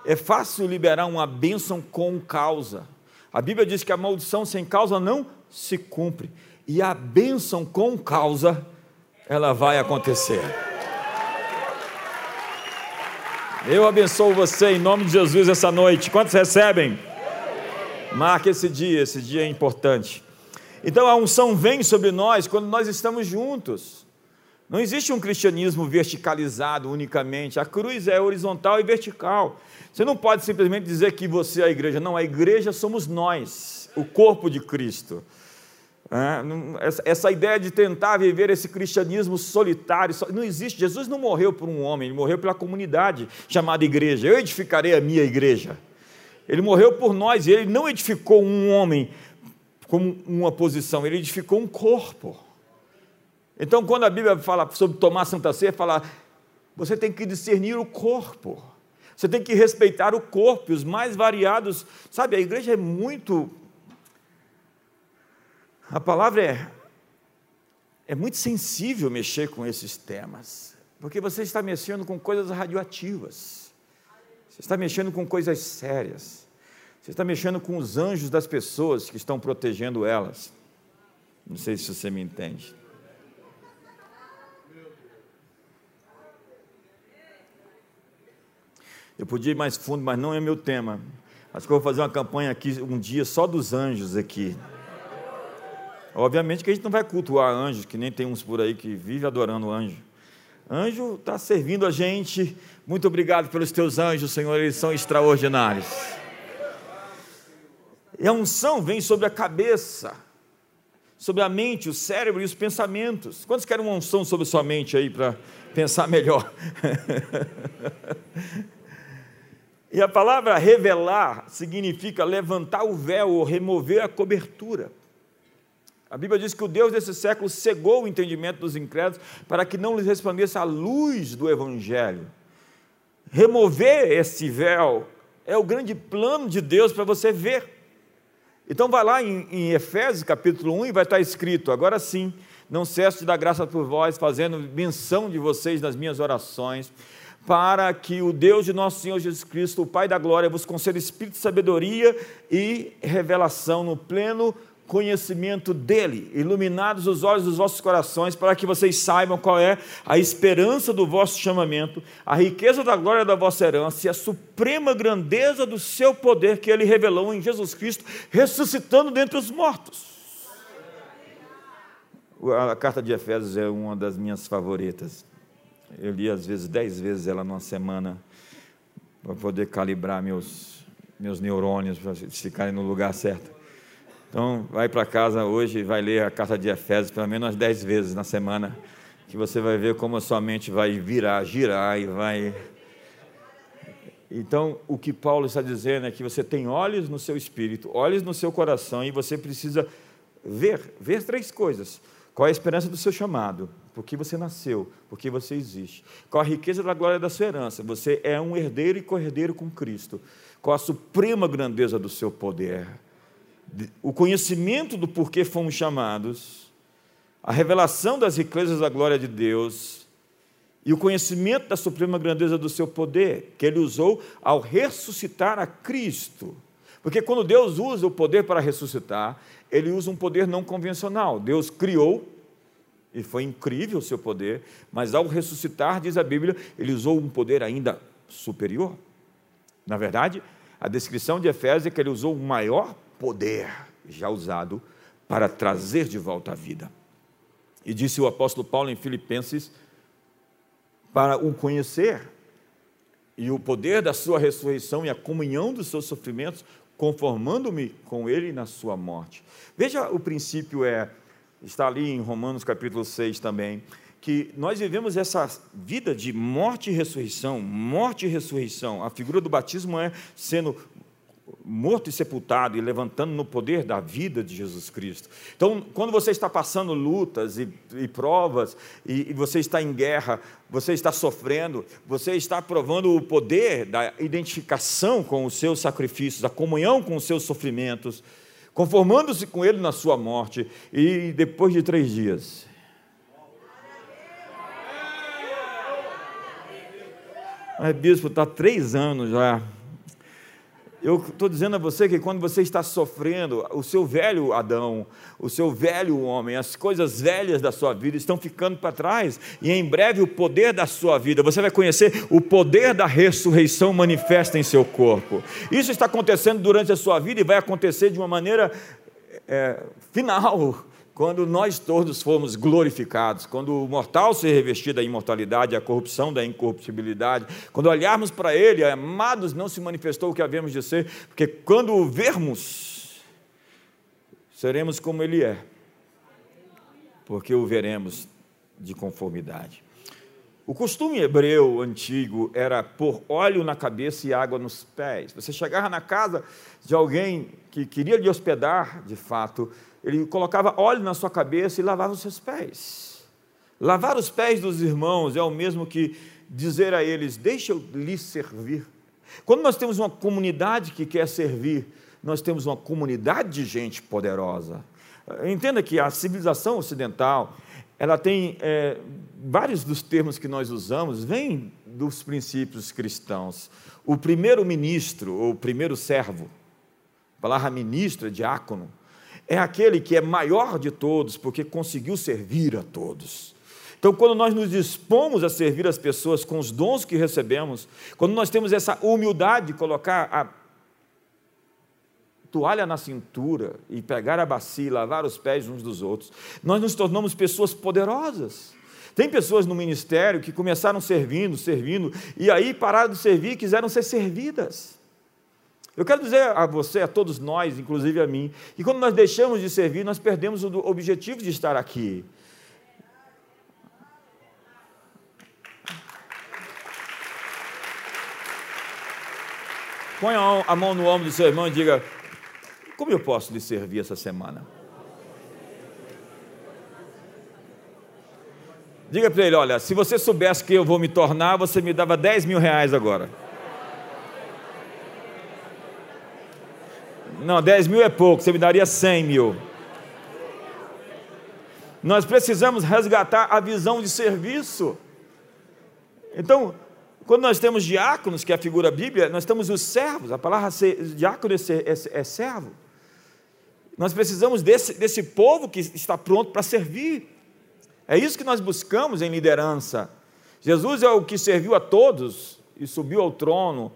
É fácil liberar uma bênção com causa. A Bíblia diz que a maldição sem causa não se cumpre. E a bênção com causa, ela vai acontecer. Eu abençoo você em nome de Jesus essa noite. Quantos recebem? Marque esse dia, esse dia é importante. Então a unção vem sobre nós quando nós estamos juntos. Não existe um cristianismo verticalizado unicamente. A cruz é horizontal e vertical. Você não pode simplesmente dizer que você é a igreja. Não, a igreja somos nós, o corpo de Cristo. É, essa ideia de tentar viver esse cristianismo solitário, não existe. Jesus não morreu por um homem, ele morreu pela comunidade chamada igreja. Eu edificarei a minha igreja. Ele morreu por nós e ele não edificou um homem como uma posição, ele edificou um corpo. Então, quando a Bíblia fala sobre tomar Santa Ceia, fala, você tem que discernir o corpo. Você tem que respeitar o corpo, os mais variados. Sabe, a igreja é muito. A palavra é. É muito sensível mexer com esses temas, porque você está mexendo com coisas radioativas, você está mexendo com coisas sérias, você está mexendo com os anjos das pessoas que estão protegendo elas. Não sei se você me entende. Eu podia ir mais fundo, mas não é meu tema. Acho que eu vou fazer uma campanha aqui um dia só dos anjos aqui. Obviamente que a gente não vai cultuar anjos, que nem tem uns por aí que vive adorando anjo. Anjo está servindo a gente. Muito obrigado pelos teus anjos, Senhor, eles são extraordinários. E a unção vem sobre a cabeça, sobre a mente, o cérebro e os pensamentos. Quantos querem uma unção sobre sua mente aí para pensar melhor? <laughs> E a palavra revelar significa levantar o véu ou remover a cobertura. A Bíblia diz que o Deus desse século cegou o entendimento dos incrédulos para que não lhes resplandesse a luz do Evangelho. Remover esse véu é o grande plano de Deus para você ver. Então vai lá em, em, Efésios capítulo 1 e vai estar escrito, agora sim, não cesso de dar graça por vós, fazendo menção de vocês nas minhas orações, para que o Deus de nosso Senhor Jesus Cristo, o Pai da glória, vos conceda espírito de sabedoria e revelação no pleno conhecimento dele, iluminados os olhos dos vossos corações, para que vocês saibam qual é a esperança do vosso chamamento, a riqueza da glória da vossa herança e a suprema grandeza do seu poder que ele revelou em Jesus Cristo, ressuscitando dentre os mortos. A carta de Efésios é uma das minhas favoritas. Eu li às vezes dez vezes ela numa semana para poder calibrar meus, meus neurônios para ficarem no lugar certo. Então, vai para casa hoje e vai ler a carta de Efésios pelo menos dez vezes na semana, que você vai ver como a sua mente vai virar, girar e vai. Então, o que Paulo está dizendo é que você tem olhos no seu espírito, olhos no seu coração e você precisa ver, ver três coisas. Qual é a esperança do seu chamado? Por que você nasceu? Por que você existe? Qual a riqueza da glória da sua herança? Você é um herdeiro e cordeiro com Cristo. Qual a suprema grandeza do seu poder? O conhecimento do porquê fomos chamados, a revelação das riquezas da glória de Deus e o conhecimento da suprema grandeza do seu poder, que ele usou ao ressuscitar a Cristo. Porque quando Deus usa o poder para ressuscitar, ele usa um poder não convencional. Deus criou, e foi incrível o seu poder, mas ao ressuscitar, diz a Bíblia, ele usou um poder ainda superior. Na verdade, a descrição de Efésios é que ele usou o maior poder já usado para trazer de volta a vida. E disse o apóstolo Paulo em Filipenses, para o conhecer e o poder da sua ressurreição e a comunhão dos seus sofrimentos, conformando-me com ele na sua morte. Veja, o princípio é, está ali em Romanos capítulo 6 também, que nós vivemos essa vida de morte e ressurreição, morte e ressurreição. A figura do batismo é sendo morto e sepultado e levantando no poder da vida de Jesus Cristo. Então, quando você está passando lutas e, e provas, e, e, você está em guerra, você está sofrendo, você está provando o poder da identificação com os seus sacrifícios, da comunhão com os seus sofrimentos, conformando-se com Ele na sua morte, e depois de três dias. Mas, bispo, está três anos já eu estou dizendo a você que quando você está sofrendo, o seu velho Adão, o seu velho homem, as coisas velhas da sua vida estão ficando para trás, e em breve o poder da sua vida, você vai conhecer o poder da ressurreição manifesta em seu corpo. Isso está acontecendo durante a sua vida e vai acontecer de uma maneira é, final quando nós todos formos glorificados, quando o mortal se revestir da imortalidade, a corrupção da incorruptibilidade, quando olharmos para Ele, amados, não se manifestou o que havemos de ser, porque quando o vermos, seremos como Ele é. porque o veremos de conformidade. O costume hebreu antigo era pôr óleo na cabeça e água nos pés. Você chegava na casa de alguém que queria lhe hospedar, de fato, ele colocava óleo na sua cabeça e lavava os seus pés. Lavar os pés dos irmãos é o mesmo que dizer a eles: Deixa eu lhes servir. Quando nós temos uma comunidade que quer servir, nós temos uma comunidade de gente poderosa. Entenda que a civilização ocidental, ela tem é, vários dos termos que nós usamos vêm dos princípios cristãos. O primeiro ministro ou primeiro servo, a palavra ministro é diácono, é aquele que é maior de todos porque conseguiu servir a todos. Então, quando nós nos dispomos a servir as pessoas com os dons que recebemos, quando nós temos essa humildade de colocar a toalha na cintura e pegar a bacia e lavar os pés uns dos outros, nós nos tornamos pessoas poderosas. Tem pessoas no ministério que começaram servindo, servindo, e aí pararam de servir e quiseram ser servidas. Eu quero dizer a você, a todos nós, inclusive a mim, que quando nós deixamos de servir, nós perdemos o objetivo de estar aqui. Põe a mão no ombro do seu irmão e diga: como eu posso lhe servir essa semana? Diga para ele: olha, se você soubesse que eu vou me tornar, você me dava 10 mil reais agora. Não, 10 mil é pouco, você me daria 100 mil. Nós precisamos resgatar a visão de serviço. Então, quando nós temos diáconos, que é a figura bíblica, nós temos os servos, a palavra diácono é, é, é servo. Nós precisamos desse, desse povo que está pronto para servir. É isso que nós buscamos em liderança. Jesus é o que serviu a todos e subiu ao trono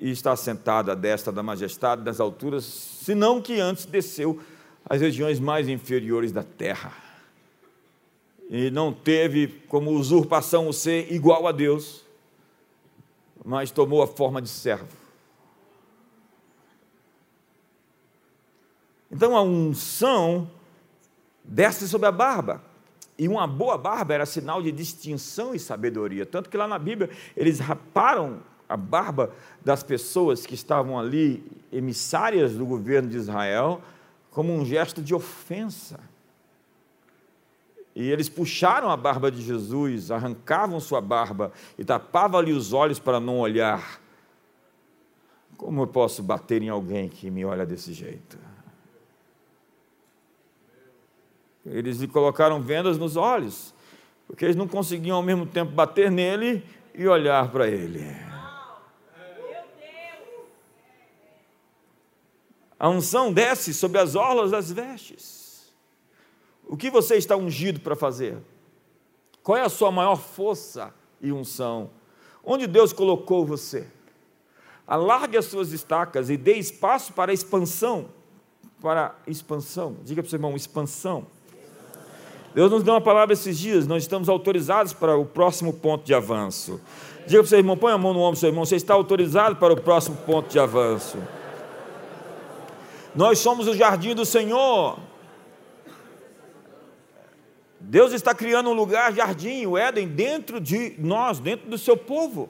e está sentado à destra da majestade das alturas, senão que antes desceu às regiões mais inferiores da terra. E não teve como usurpação o ser igual a Deus, mas tomou a forma de servo Então a unção desce sobre a barba. E uma boa barba era sinal de distinção e sabedoria. Tanto que lá na Bíblia eles raparam a barba das pessoas que estavam ali, emissárias do governo de Israel, como um gesto de ofensa. E eles puxaram a barba de Jesus, arrancavam sua barba e tapavam-lhe os olhos para não olhar. Como eu posso bater em alguém que me olha desse jeito? Eles lhe colocaram vendas nos olhos, porque eles não conseguiam ao mesmo tempo bater nele e olhar para ele. A unção desce sobre as orlas das vestes. O que você está ungido para fazer? Qual é a sua maior força e unção? Onde Deus colocou você? Alargue as suas estacas e dê espaço para a expansão. Para expansão. Diga para o seu irmão, expansão. Deus nos deu uma palavra esses dias, nós estamos autorizados para o próximo ponto de avanço. Diga para o seu irmão, põe a mão no ombro do seu irmão, você está autorizado para o próximo ponto de avanço. Nós somos o jardim do Senhor. Deus está criando um lugar, jardim, o Éden, dentro de nós, dentro do seu povo.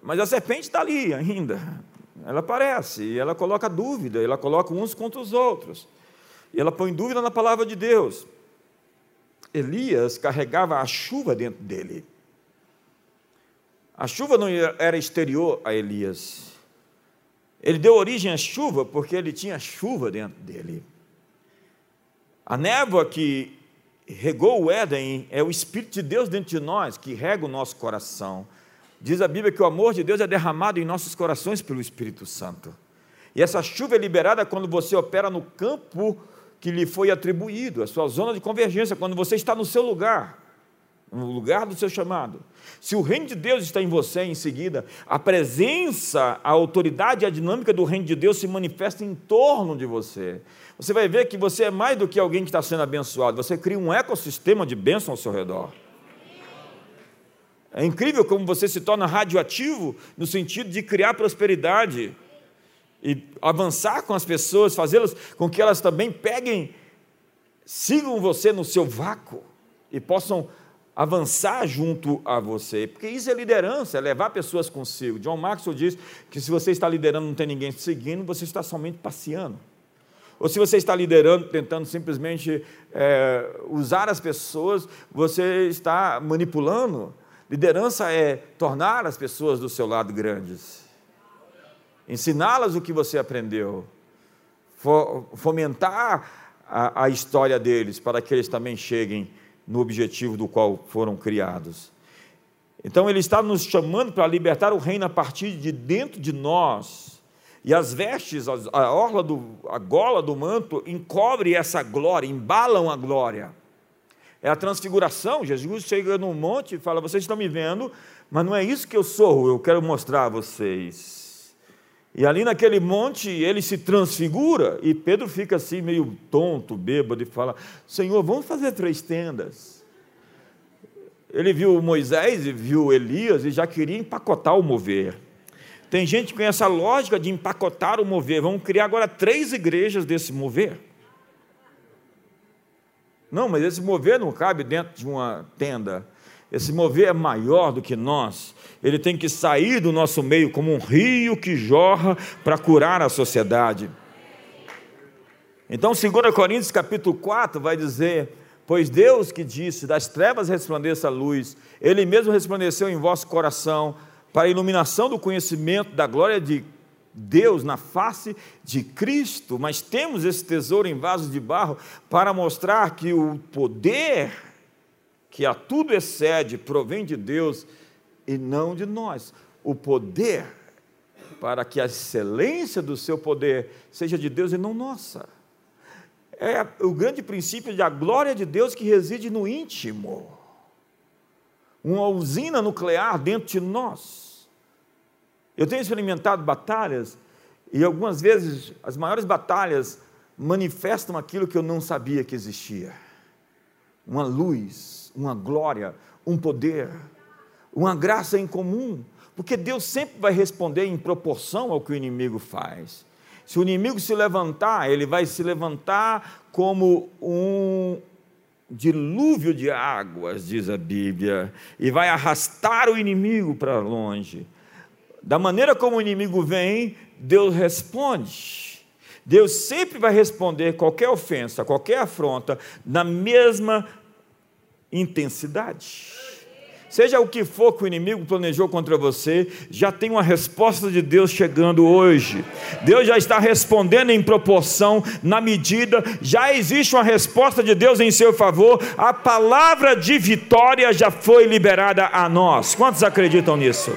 Mas a serpente está ali ainda. Ela aparece, ela coloca dúvida, ela coloca uns contra os outros. E ela põe dúvida na palavra de Deus. Elias carregava a chuva dentro dele. A chuva não era exterior a Elias. Ele deu origem à chuva porque ele tinha chuva dentro dele. A névoa que regou o Éden é o Espírito de Deus dentro de nós, que rega o nosso coração. Diz a Bíblia que o amor de Deus é derramado em nossos corações pelo Espírito Santo. E essa chuva é liberada quando você opera no campo que lhe foi atribuído, a sua zona de convergência, quando você está no seu lugar, no lugar do seu chamado. Se o reino de Deus está em você, em seguida, a presença, a autoridade a dinâmica do reino de Deus se manifesta em torno de você. Você vai ver que você é mais do que alguém que está sendo abençoado, você cria um ecossistema de bênção ao seu redor. É incrível como você se torna radioativo no sentido de criar prosperidade e avançar com as pessoas, fazê-las com que elas também peguem sigam você no seu vácuo e possam avançar junto a você, porque isso é liderança, é levar pessoas consigo. John Maxwell diz que se você está liderando não tem ninguém te seguindo, você está somente passeando. Ou se você está liderando, tentando simplesmente é, usar as pessoas, você está manipulando. Liderança é tornar as pessoas do seu lado grandes, ensiná-las o que você aprendeu, fomentar a, a história deles para que eles também cheguem no objetivo do qual foram criados. Então ele está nos chamando para libertar o reino a partir de dentro de nós. E as vestes, a orla do, a gola do manto encobre essa glória, embalam a glória. É a transfiguração. Jesus chega no monte e fala: Vocês estão me vendo, mas não é isso que eu sou, eu quero mostrar a vocês. E ali naquele monte ele se transfigura e Pedro fica assim meio tonto, bêbado e fala: Senhor, vamos fazer três tendas. Ele viu Moisés e viu Elias e já queria empacotar o mover. Tem gente que conhece a lógica de empacotar o mover. Vamos criar agora três igrejas desse mover. Não, mas esse mover não cabe dentro de uma tenda. Esse mover é maior do que nós ele tem que sair do nosso meio como um rio que jorra para curar a sociedade. Então, 2 Coríntios capítulo 4 vai dizer: Pois Deus que disse, das trevas resplandeça a luz, Ele mesmo resplandeceu em vosso coração, para a iluminação do conhecimento da glória de Deus na face de Cristo. Mas temos esse tesouro em vasos de barro para mostrar que o poder que a tudo excede provém de Deus e não de nós. O poder, para que a excelência do seu poder seja de Deus e não nossa. É o grande princípio da glória de Deus que reside no íntimo. Uma usina nuclear dentro de nós. Eu tenho experimentado batalhas, e algumas vezes as maiores batalhas manifestam aquilo que eu não sabia que existia: uma luz, uma glória, um poder uma graça em comum, porque Deus sempre vai responder em proporção ao que o inimigo faz. Se o inimigo se levantar, ele vai se levantar como um dilúvio de águas, diz a Bíblia, e vai arrastar o inimigo para longe. Da maneira como o inimigo vem, Deus responde. Deus sempre vai responder qualquer ofensa, qualquer afronta, na mesma intensidade. Seja o que for que o inimigo planejou contra você, já tem uma resposta de Deus chegando hoje. Deus já está respondendo em proporção, na medida, já existe uma resposta de Deus em seu favor. A palavra de vitória já foi liberada a nós. Quantos acreditam nisso?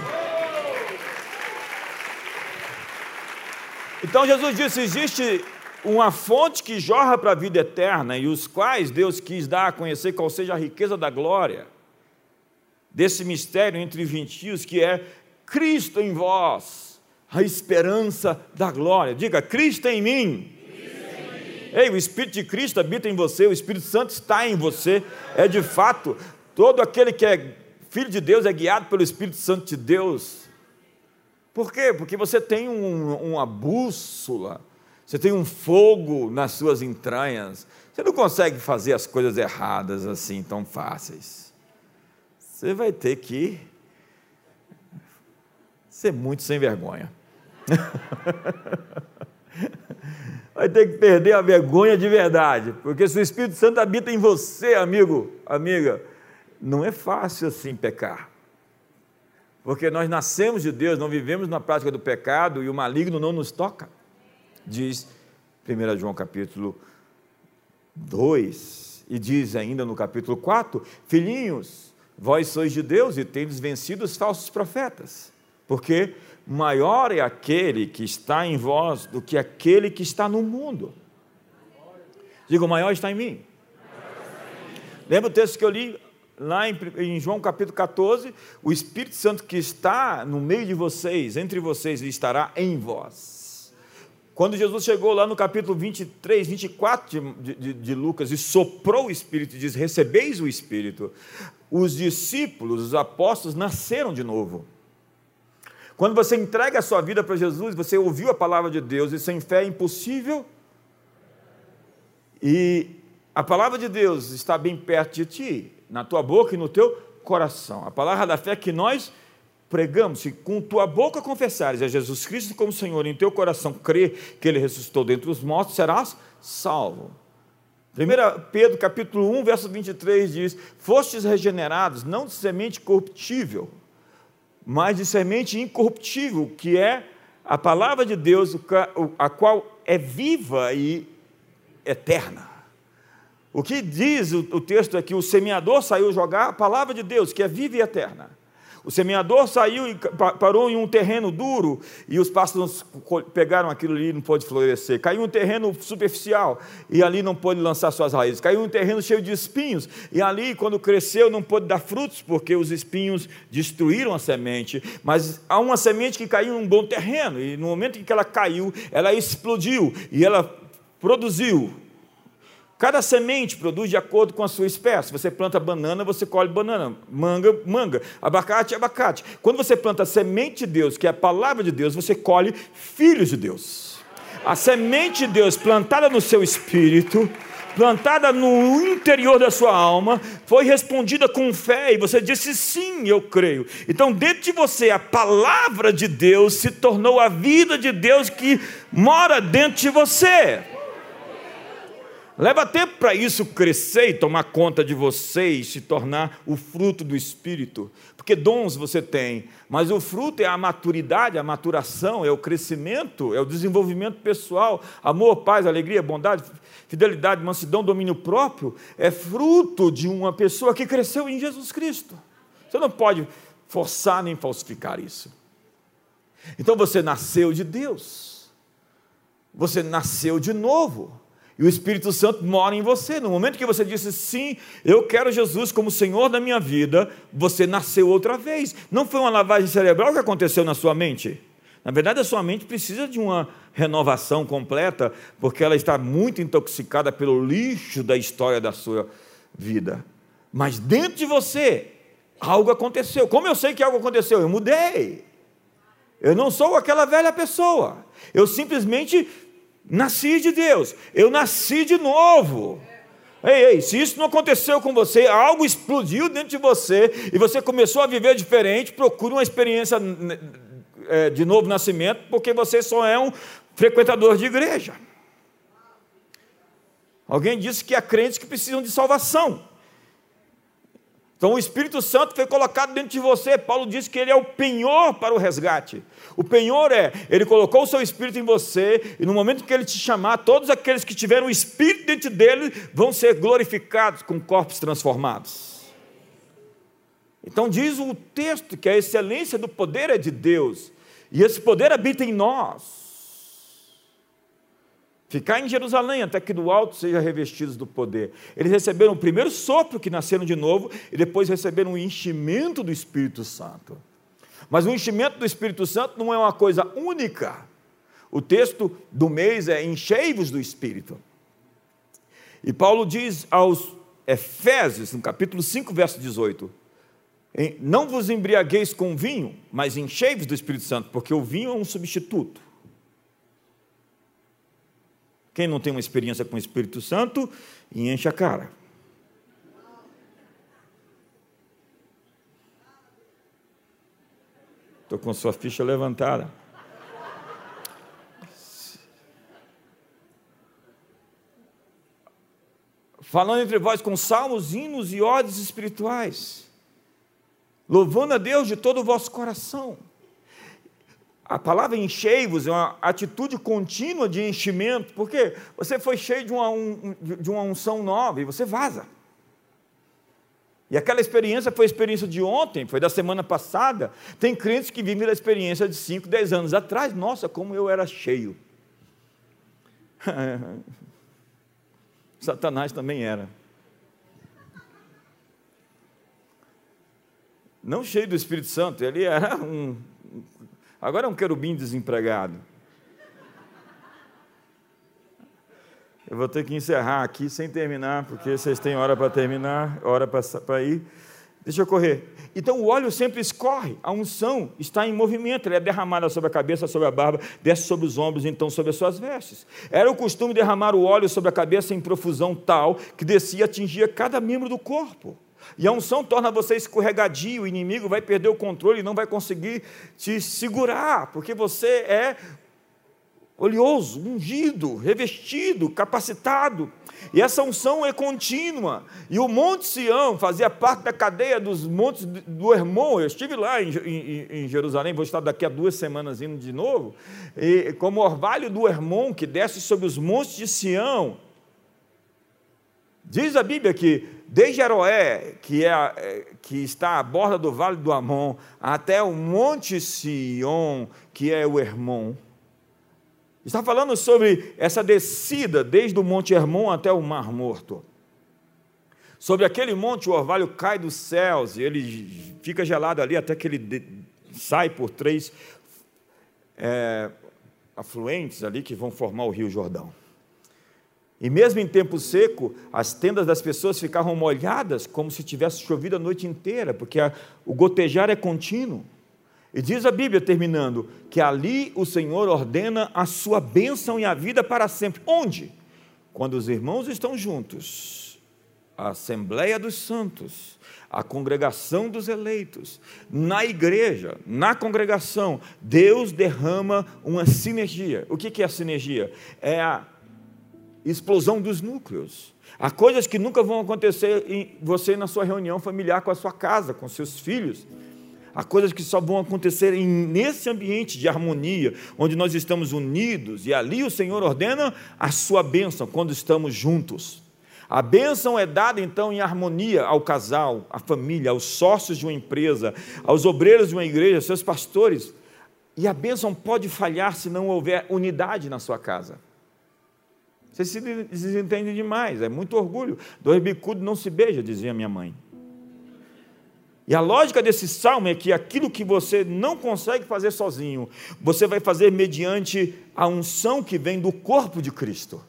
Então Jesus disse: existe uma fonte que jorra para a vida eterna, e os quais Deus quis dar a conhecer qual seja a riqueza da glória desse mistério entre gentios que é Cristo em vós, a esperança da glória. Diga, Cristo em mim. Ei, o Espírito de Cristo habita em você, o Espírito Santo está em você. É de fato, todo aquele que é filho de Deus é guiado pelo Espírito Santo de Deus. Por quê? Porque você tem um, uma bússola, você tem um fogo nas suas entranhas. Você não consegue fazer as coisas erradas assim tão fáceis. Você vai ter que ser muito sem vergonha. <laughs> vai ter que perder a vergonha de verdade, porque se o Espírito Santo habita em você, amigo, amiga, não é fácil assim pecar. Porque nós nascemos de Deus, não vivemos na prática do pecado e o maligno não nos toca. Diz 1 João capítulo 2, e diz ainda no capítulo 4: Filhinhos, Vós sois de Deus e tendes vencido os falsos profetas, porque maior é aquele que está em vós do que aquele que está no mundo. Digo, maior está em mim. Lembra o texto que eu li lá em, em, João capítulo 14? O Espírito Santo que está no meio de vocês, entre vocês, ele estará em vós. Quando Jesus chegou lá no capítulo 23, 24 de, de, de Lucas e soprou o Espírito e diz: Recebeis o Espírito, os discípulos, os apóstolos, nasceram de novo. Quando você entrega a sua vida para Jesus, você ouviu a palavra de Deus e sem fé é impossível. E a palavra de Deus está bem perto de ti, na tua boca e no teu coração. A palavra da fé que nós pregamos, se com tua boca confessares a Jesus Cristo como Senhor, e em teu coração crer que Ele ressuscitou dentre os mortos, serás salvo. 1 Pedro capítulo 1, verso 23 diz: Fostes regenerados, não de semente corruptível, mas de semente incorruptível, que é a palavra de Deus, a qual é viva e eterna. O que diz o texto é que o semeador saiu jogar a palavra de Deus, que é viva e eterna. O semeador saiu e parou em um terreno duro e os pássaros pegaram aquilo ali e não pôde florescer. Caiu em um terreno superficial e ali não pôde lançar suas raízes. Caiu em um terreno cheio de espinhos e ali, quando cresceu, não pôde dar frutos porque os espinhos destruíram a semente. Mas há uma semente que caiu em um bom terreno e no momento em que ela caiu, ela explodiu e ela produziu Cada semente produz de acordo com a sua espécie. Você planta banana, você colhe banana. Manga, manga. Abacate, abacate. Quando você planta a semente de Deus, que é a palavra de Deus, você colhe filhos de Deus. A semente de Deus plantada no seu espírito, plantada no interior da sua alma, foi respondida com fé e você disse sim, eu creio. Então, dentro de você, a palavra de Deus se tornou a vida de Deus que mora dentro de você. Leva tempo para isso crescer e tomar conta de você e se tornar o fruto do Espírito. Porque dons você tem, mas o fruto é a maturidade, a maturação, é o crescimento, é o desenvolvimento pessoal. Amor, paz, alegria, bondade, fidelidade, mansidão, domínio próprio. É fruto de uma pessoa que cresceu em Jesus Cristo. Você não pode forçar nem falsificar isso. Então você nasceu de Deus. Você nasceu de novo. E o Espírito Santo mora em você. No momento que você disse sim, eu quero Jesus como Senhor da minha vida, você nasceu outra vez. Não foi uma lavagem cerebral que aconteceu na sua mente. Na verdade, a sua mente precisa de uma renovação completa, porque ela está muito intoxicada pelo lixo da história da sua vida. Mas dentro de você, algo aconteceu. Como eu sei que algo aconteceu? Eu mudei. Eu não sou aquela velha pessoa. Eu simplesmente Nasci de Deus, eu nasci de novo. Ei, ei, se isso não aconteceu com você, algo explodiu dentro de você e você começou a viver diferente, procure uma experiência é, de novo nascimento, porque você só é um frequentador de igreja. Alguém disse que há crentes que precisam de salvação. Então o Espírito Santo foi colocado dentro de você. Paulo disse que ele é o penhor para o resgate. O penhor é, ele colocou o seu Espírito em você, e no momento que ele te chamar, todos aqueles que tiveram o Espírito dentro dele vão ser glorificados com corpos transformados. Então diz o texto que a excelência do poder é de Deus, e esse poder habita em nós. Ficar em Jerusalém até que do alto sejam revestidos do poder. Eles receberam o primeiro sopro que nasceram de novo e depois receberam o enchimento do Espírito Santo. Mas o enchimento do Espírito Santo não é uma coisa única. O texto do mês é enchei-vos do Espírito. E Paulo diz aos Efésios, no capítulo 5, verso 18: Não vos embriagueis com vinho, mas enchei-vos do Espírito Santo, porque o vinho é um substituto. Quem não tem uma experiência com o Espírito Santo, enche a cara. Estou com sua ficha levantada. Falando entre vós com salmos, hinos e ódios espirituais, louvando a Deus de todo o vosso coração a palavra enchei-vos é uma atitude contínua de enchimento, porque você foi cheio de uma, um, de uma unção nova e você vaza. E aquela experiência foi a experiência de ontem, foi da semana passada. Tem crentes que vivem da experiência de 5, 10 anos atrás. Nossa, como eu era cheio. <laughs> Satanás também era. Não cheio do Espírito Santo, ele era um Agora é um querubim desempregado. Eu vou ter que encerrar aqui sem terminar, porque vocês têm hora para terminar, hora para ir. Deixa eu correr. Então o óleo sempre escorre, a unção está em movimento, ela é derramada sobre a cabeça, sobre a barba, desce sobre os ombros, então sobre as suas vestes. Era o costume derramar o óleo sobre a cabeça em profusão tal que descia e atingia cada membro do corpo. E a unção torna você escorregadio, o inimigo vai perder o controle e não vai conseguir te segurar, porque você é oleoso, ungido, revestido, capacitado. E essa unção é contínua. E o Monte Sião fazia parte da cadeia dos montes do Hermon. Eu estive lá em, em, em Jerusalém, vou estar daqui a duas semanas indo de novo. E, como orvalho do Hermon que desce sobre os montes de Sião. Diz a Bíblia que desde Aroé, que, é, que está à borda do vale do Amon, até o Monte Sion, que é o Hermon Está falando sobre essa descida desde o Monte Hermon até o Mar Morto. Sobre aquele monte, o orvalho cai dos céus e ele fica gelado ali até que ele sai por três é, afluentes ali que vão formar o Rio Jordão. E mesmo em tempo seco, as tendas das pessoas ficavam molhadas como se tivesse chovido a noite inteira, porque a, o gotejar é contínuo. E diz a Bíblia, terminando, que ali o Senhor ordena a sua bênção e a vida para sempre. Onde? Quando os irmãos estão juntos, a Assembleia dos Santos, a congregação dos eleitos, na igreja, na congregação, Deus derrama uma sinergia. O que é a sinergia? É a explosão dos núcleos. Há coisas que nunca vão acontecer em você na sua reunião familiar com a sua casa, com seus filhos Há coisas que só vão acontecer nesse ambiente de harmonia, onde nós estamos unidos, e ali o Senhor ordena a sua bênção quando estamos juntos. A bênção é dada então em harmonia ao casal, à família, aos sócios de uma empresa, aos obreiros de uma igreja, seus pastores. E a bênção pode falhar se não houver unidade na sua casa. Vocês se desentendem demais, é muito orgulho. Dois bicudos não se beija, dizia minha mãe. E a lógica desse salmo é que aquilo que você não consegue fazer sozinho, você vai fazer mediante a unção que vem do corpo de Cristo.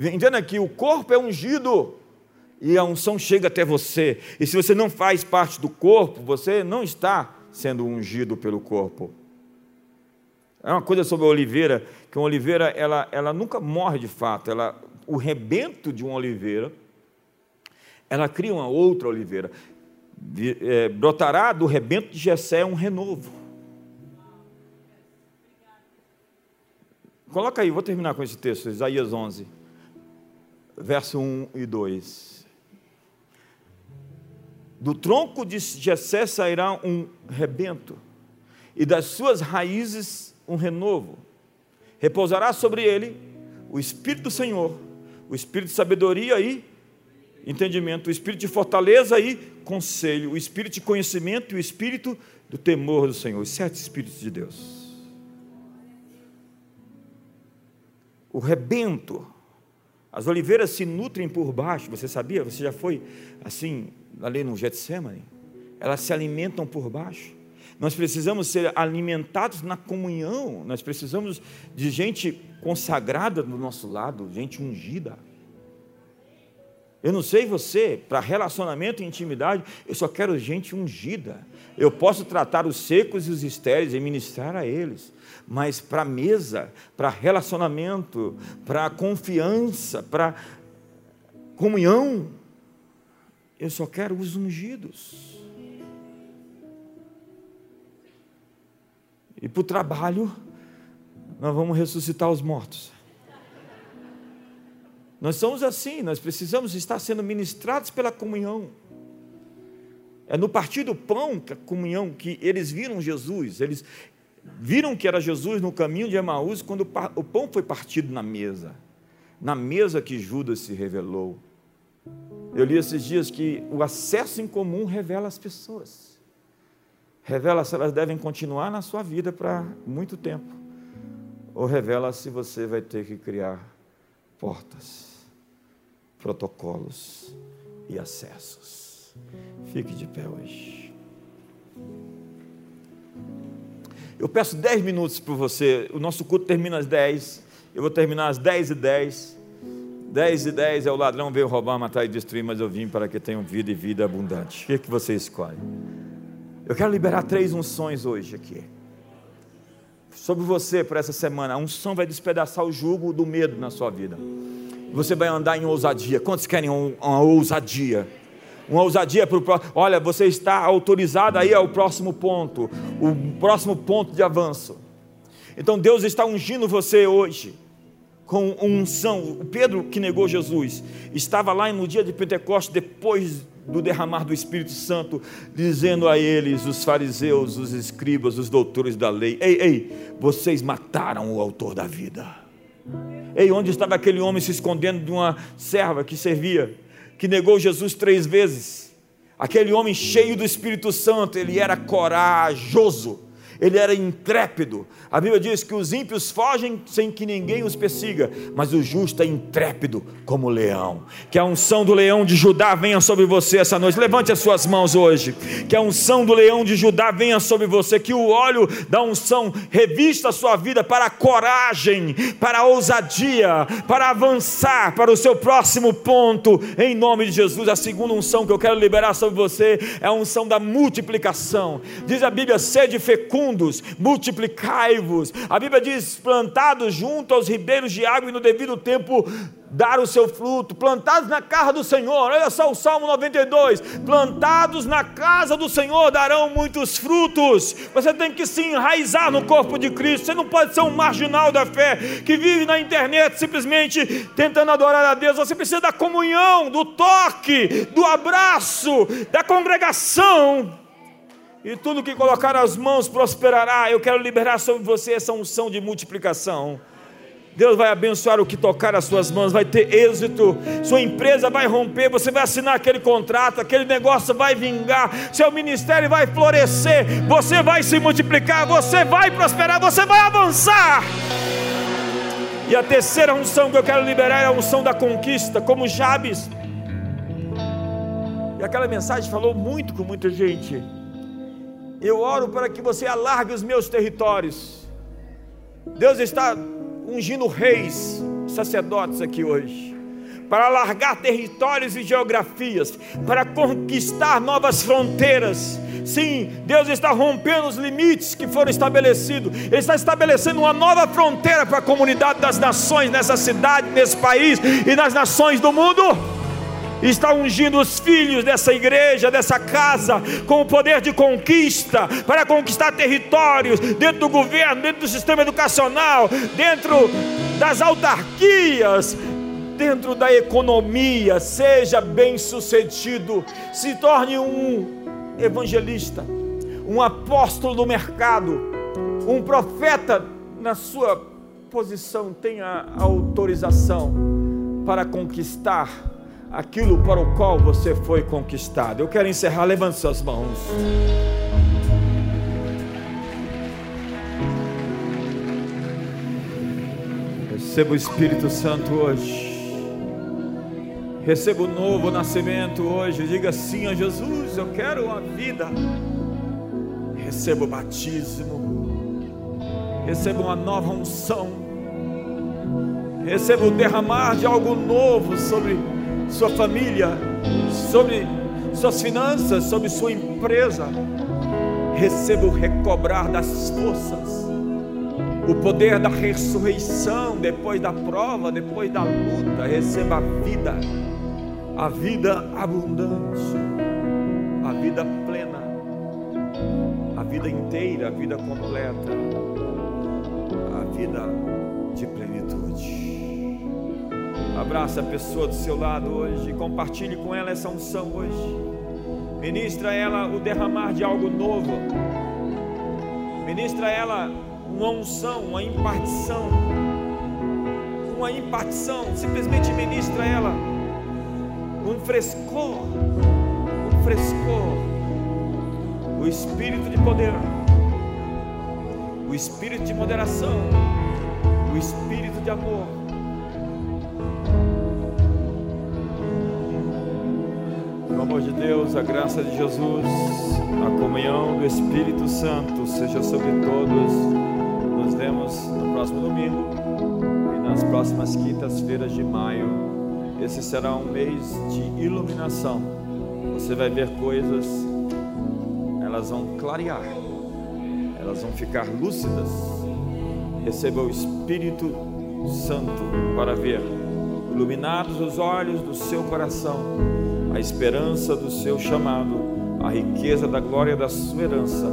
Entenda que o corpo é ungido e a unção chega até você. E se você não faz parte do corpo, você não está sendo ungido pelo corpo. É uma coisa sobre a oliveira, que uma oliveira ela, ela nunca morre de fato. Ela, o rebento de uma oliveira, ela cria uma outra oliveira é, brotará do rebento de Jessé um renovo. Coloca aí, vou terminar com esse texto, Isaías 11, verso 1 e 2. Do tronco de Jessé sairá um rebento, e das suas raízes um renovo. Repousará sobre ele o Espírito do Senhor, o Espírito de sabedoria e entendimento, o espírito de fortaleza e conselho, o espírito de conhecimento e o espírito do temor do Senhor, os sete espíritos de Deus. O rebento, as oliveiras se nutrem por baixo, você sabia? Você já foi assim, ali no Getsemane? Elas se alimentam por baixo. Nós precisamos ser alimentados na comunhão, nós precisamos de gente consagrada do nosso lado, gente ungida. Eu não sei você, para relacionamento e intimidade, eu só quero gente ungida. Eu posso tratar os secos e os estéreis e ministrar a eles, mas para mesa, para relacionamento, para confiança, para comunhão, eu só quero os ungidos. E para o trabalho, nós vamos ressuscitar os mortos. Nós somos assim, nós precisamos estar sendo ministrados pela comunhão. É no partir do pão, que a comunhão, que eles viram Jesus, eles viram que era Jesus no caminho de Emaús quando o pão foi partido na mesa. Na mesa que Judas se revelou. Eu li esses dias que o acesso em comum revela as pessoas. Revela se elas devem continuar na sua vida para muito tempo. Ou revela se você vai ter que criar portas protocolos e acessos. Fique de pé hoje. Eu peço 10 minutos para você. O nosso culto termina às 10. Eu vou terminar às 10 e 10. 10 e 10 é o ladrão veio roubar, matar e destruir, mas eu vim para que tenham vida e vida abundante. O que, é que você escolhe? Eu quero liberar três unções hoje aqui. Sobre você para essa semana. A unção vai despedaçar o jugo do medo na sua vida. Você vai andar em ousadia. Quantos querem uma ousadia? Uma ousadia para o próximo. Olha, você está autorizado aí ao próximo ponto. O próximo ponto de avanço. Então Deus está ungindo você hoje com unção. Pedro que negou Jesus estava lá no dia de Pentecostes, depois do derramar do Espírito Santo, dizendo a eles, os fariseus, os escribas, os doutores da lei: Ei, ei, vocês mataram o autor da vida. Ei, onde estava aquele homem se escondendo de uma serva que servia, que negou Jesus três vezes? Aquele homem cheio do Espírito Santo, ele era corajoso ele era intrépido. A Bíblia diz que os ímpios fogem sem que ninguém os persiga, mas o justo é intrépido como o leão. Que a unção do leão de Judá venha sobre você essa noite. Levante as suas mãos hoje. Que a unção do leão de Judá venha sobre você. Que o óleo da unção revista a sua vida para a coragem, para a ousadia, para avançar para o seu próximo ponto, em nome de Jesus. A segunda unção que eu quero liberar sobre você é a unção da multiplicação. Diz a Bíblia: sede fecundo fecundos, multiplicai-vos. A Bíblia diz: plantados junto aos ribeiros de água e no devido tempo dar o seu fruto, plantados na casa do Senhor. Olha só o Salmo 92: plantados na casa do Senhor darão muitos frutos. Você tem que se enraizar no corpo de Cristo. Você não pode ser um marginal da fé que vive na internet simplesmente tentando adorar a Deus. Você precisa da comunhão, do toque, do abraço, da congregação e tudo que colocar as mãos prosperará. Eu quero liberar sobre você essa unção de multiplicação. Deus vai abençoar o que tocar as suas mãos, vai ter êxito, sua empresa vai romper, você vai assinar aquele contrato, aquele negócio vai vingar, seu ministério vai florescer, você vai se multiplicar, você vai prosperar, você vai avançar. E a terceira unção que eu quero liberar é a unção da conquista, como Jabes. E aquela mensagem falou muito com muita gente. Eu oro para que você alargue os meus territórios. Deus está ungindo reis, sacerdotes aqui hoje, para alargar territórios e geografias, para conquistar novas fronteiras. Sim, Deus está rompendo os limites que foram estabelecidos. Ele está estabelecendo uma nova fronteira para a comunidade das nações nessa cidade, nesse país e nas nações do mundo está ungindo os filhos dessa igreja, dessa casa, com o poder de conquista, para conquistar territórios, dentro do governo, dentro do sistema educacional, dentro das autarquias, dentro da economia. Seja bem sucedido, se torne um evangelista, um apóstolo do mercado, um profeta na sua posição, tenha autorização para conquistar aquilo para o qual você foi conquistado. Eu quero encerrar, levante suas mãos. Receba o Espírito Santo hoje. Receba o novo nascimento hoje. Diga sim a Jesus, eu quero uma vida. Receba o batismo. Receba uma nova unção. Receba o derramar de algo novo sobre sua família, sobre suas finanças, sobre sua empresa. Receba o recobrar das forças, o poder da ressurreição depois da prova, depois da luta. Receba a vida, a vida abundante, a vida plena, a vida inteira, a vida completa, a vida de plenitude. Abraça a pessoa do seu lado hoje, compartilhe com ela essa unção hoje. Ministra ela o derramar de algo novo. Ministra ela uma unção, uma impartição. Uma impartição, simplesmente ministra ela um frescor, um frescor. O espírito de poder, o espírito de moderação, o espírito de amor amor de Deus, a graça de Jesus, a comunhão do Espírito Santo seja sobre todos. Nos vemos no próximo domingo e nas próximas quintas-feiras de maio. esse será um mês de iluminação. Você vai ver coisas, elas vão clarear, elas vão ficar lúcidas. Receba o Espírito Santo para ver, iluminados os olhos do seu coração, a esperança do seu chamado, a riqueza da glória da sua herança,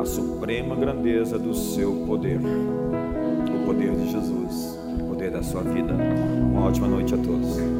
a suprema grandeza do seu poder. O poder de Jesus, o poder da sua vida. Uma ótima noite a todos.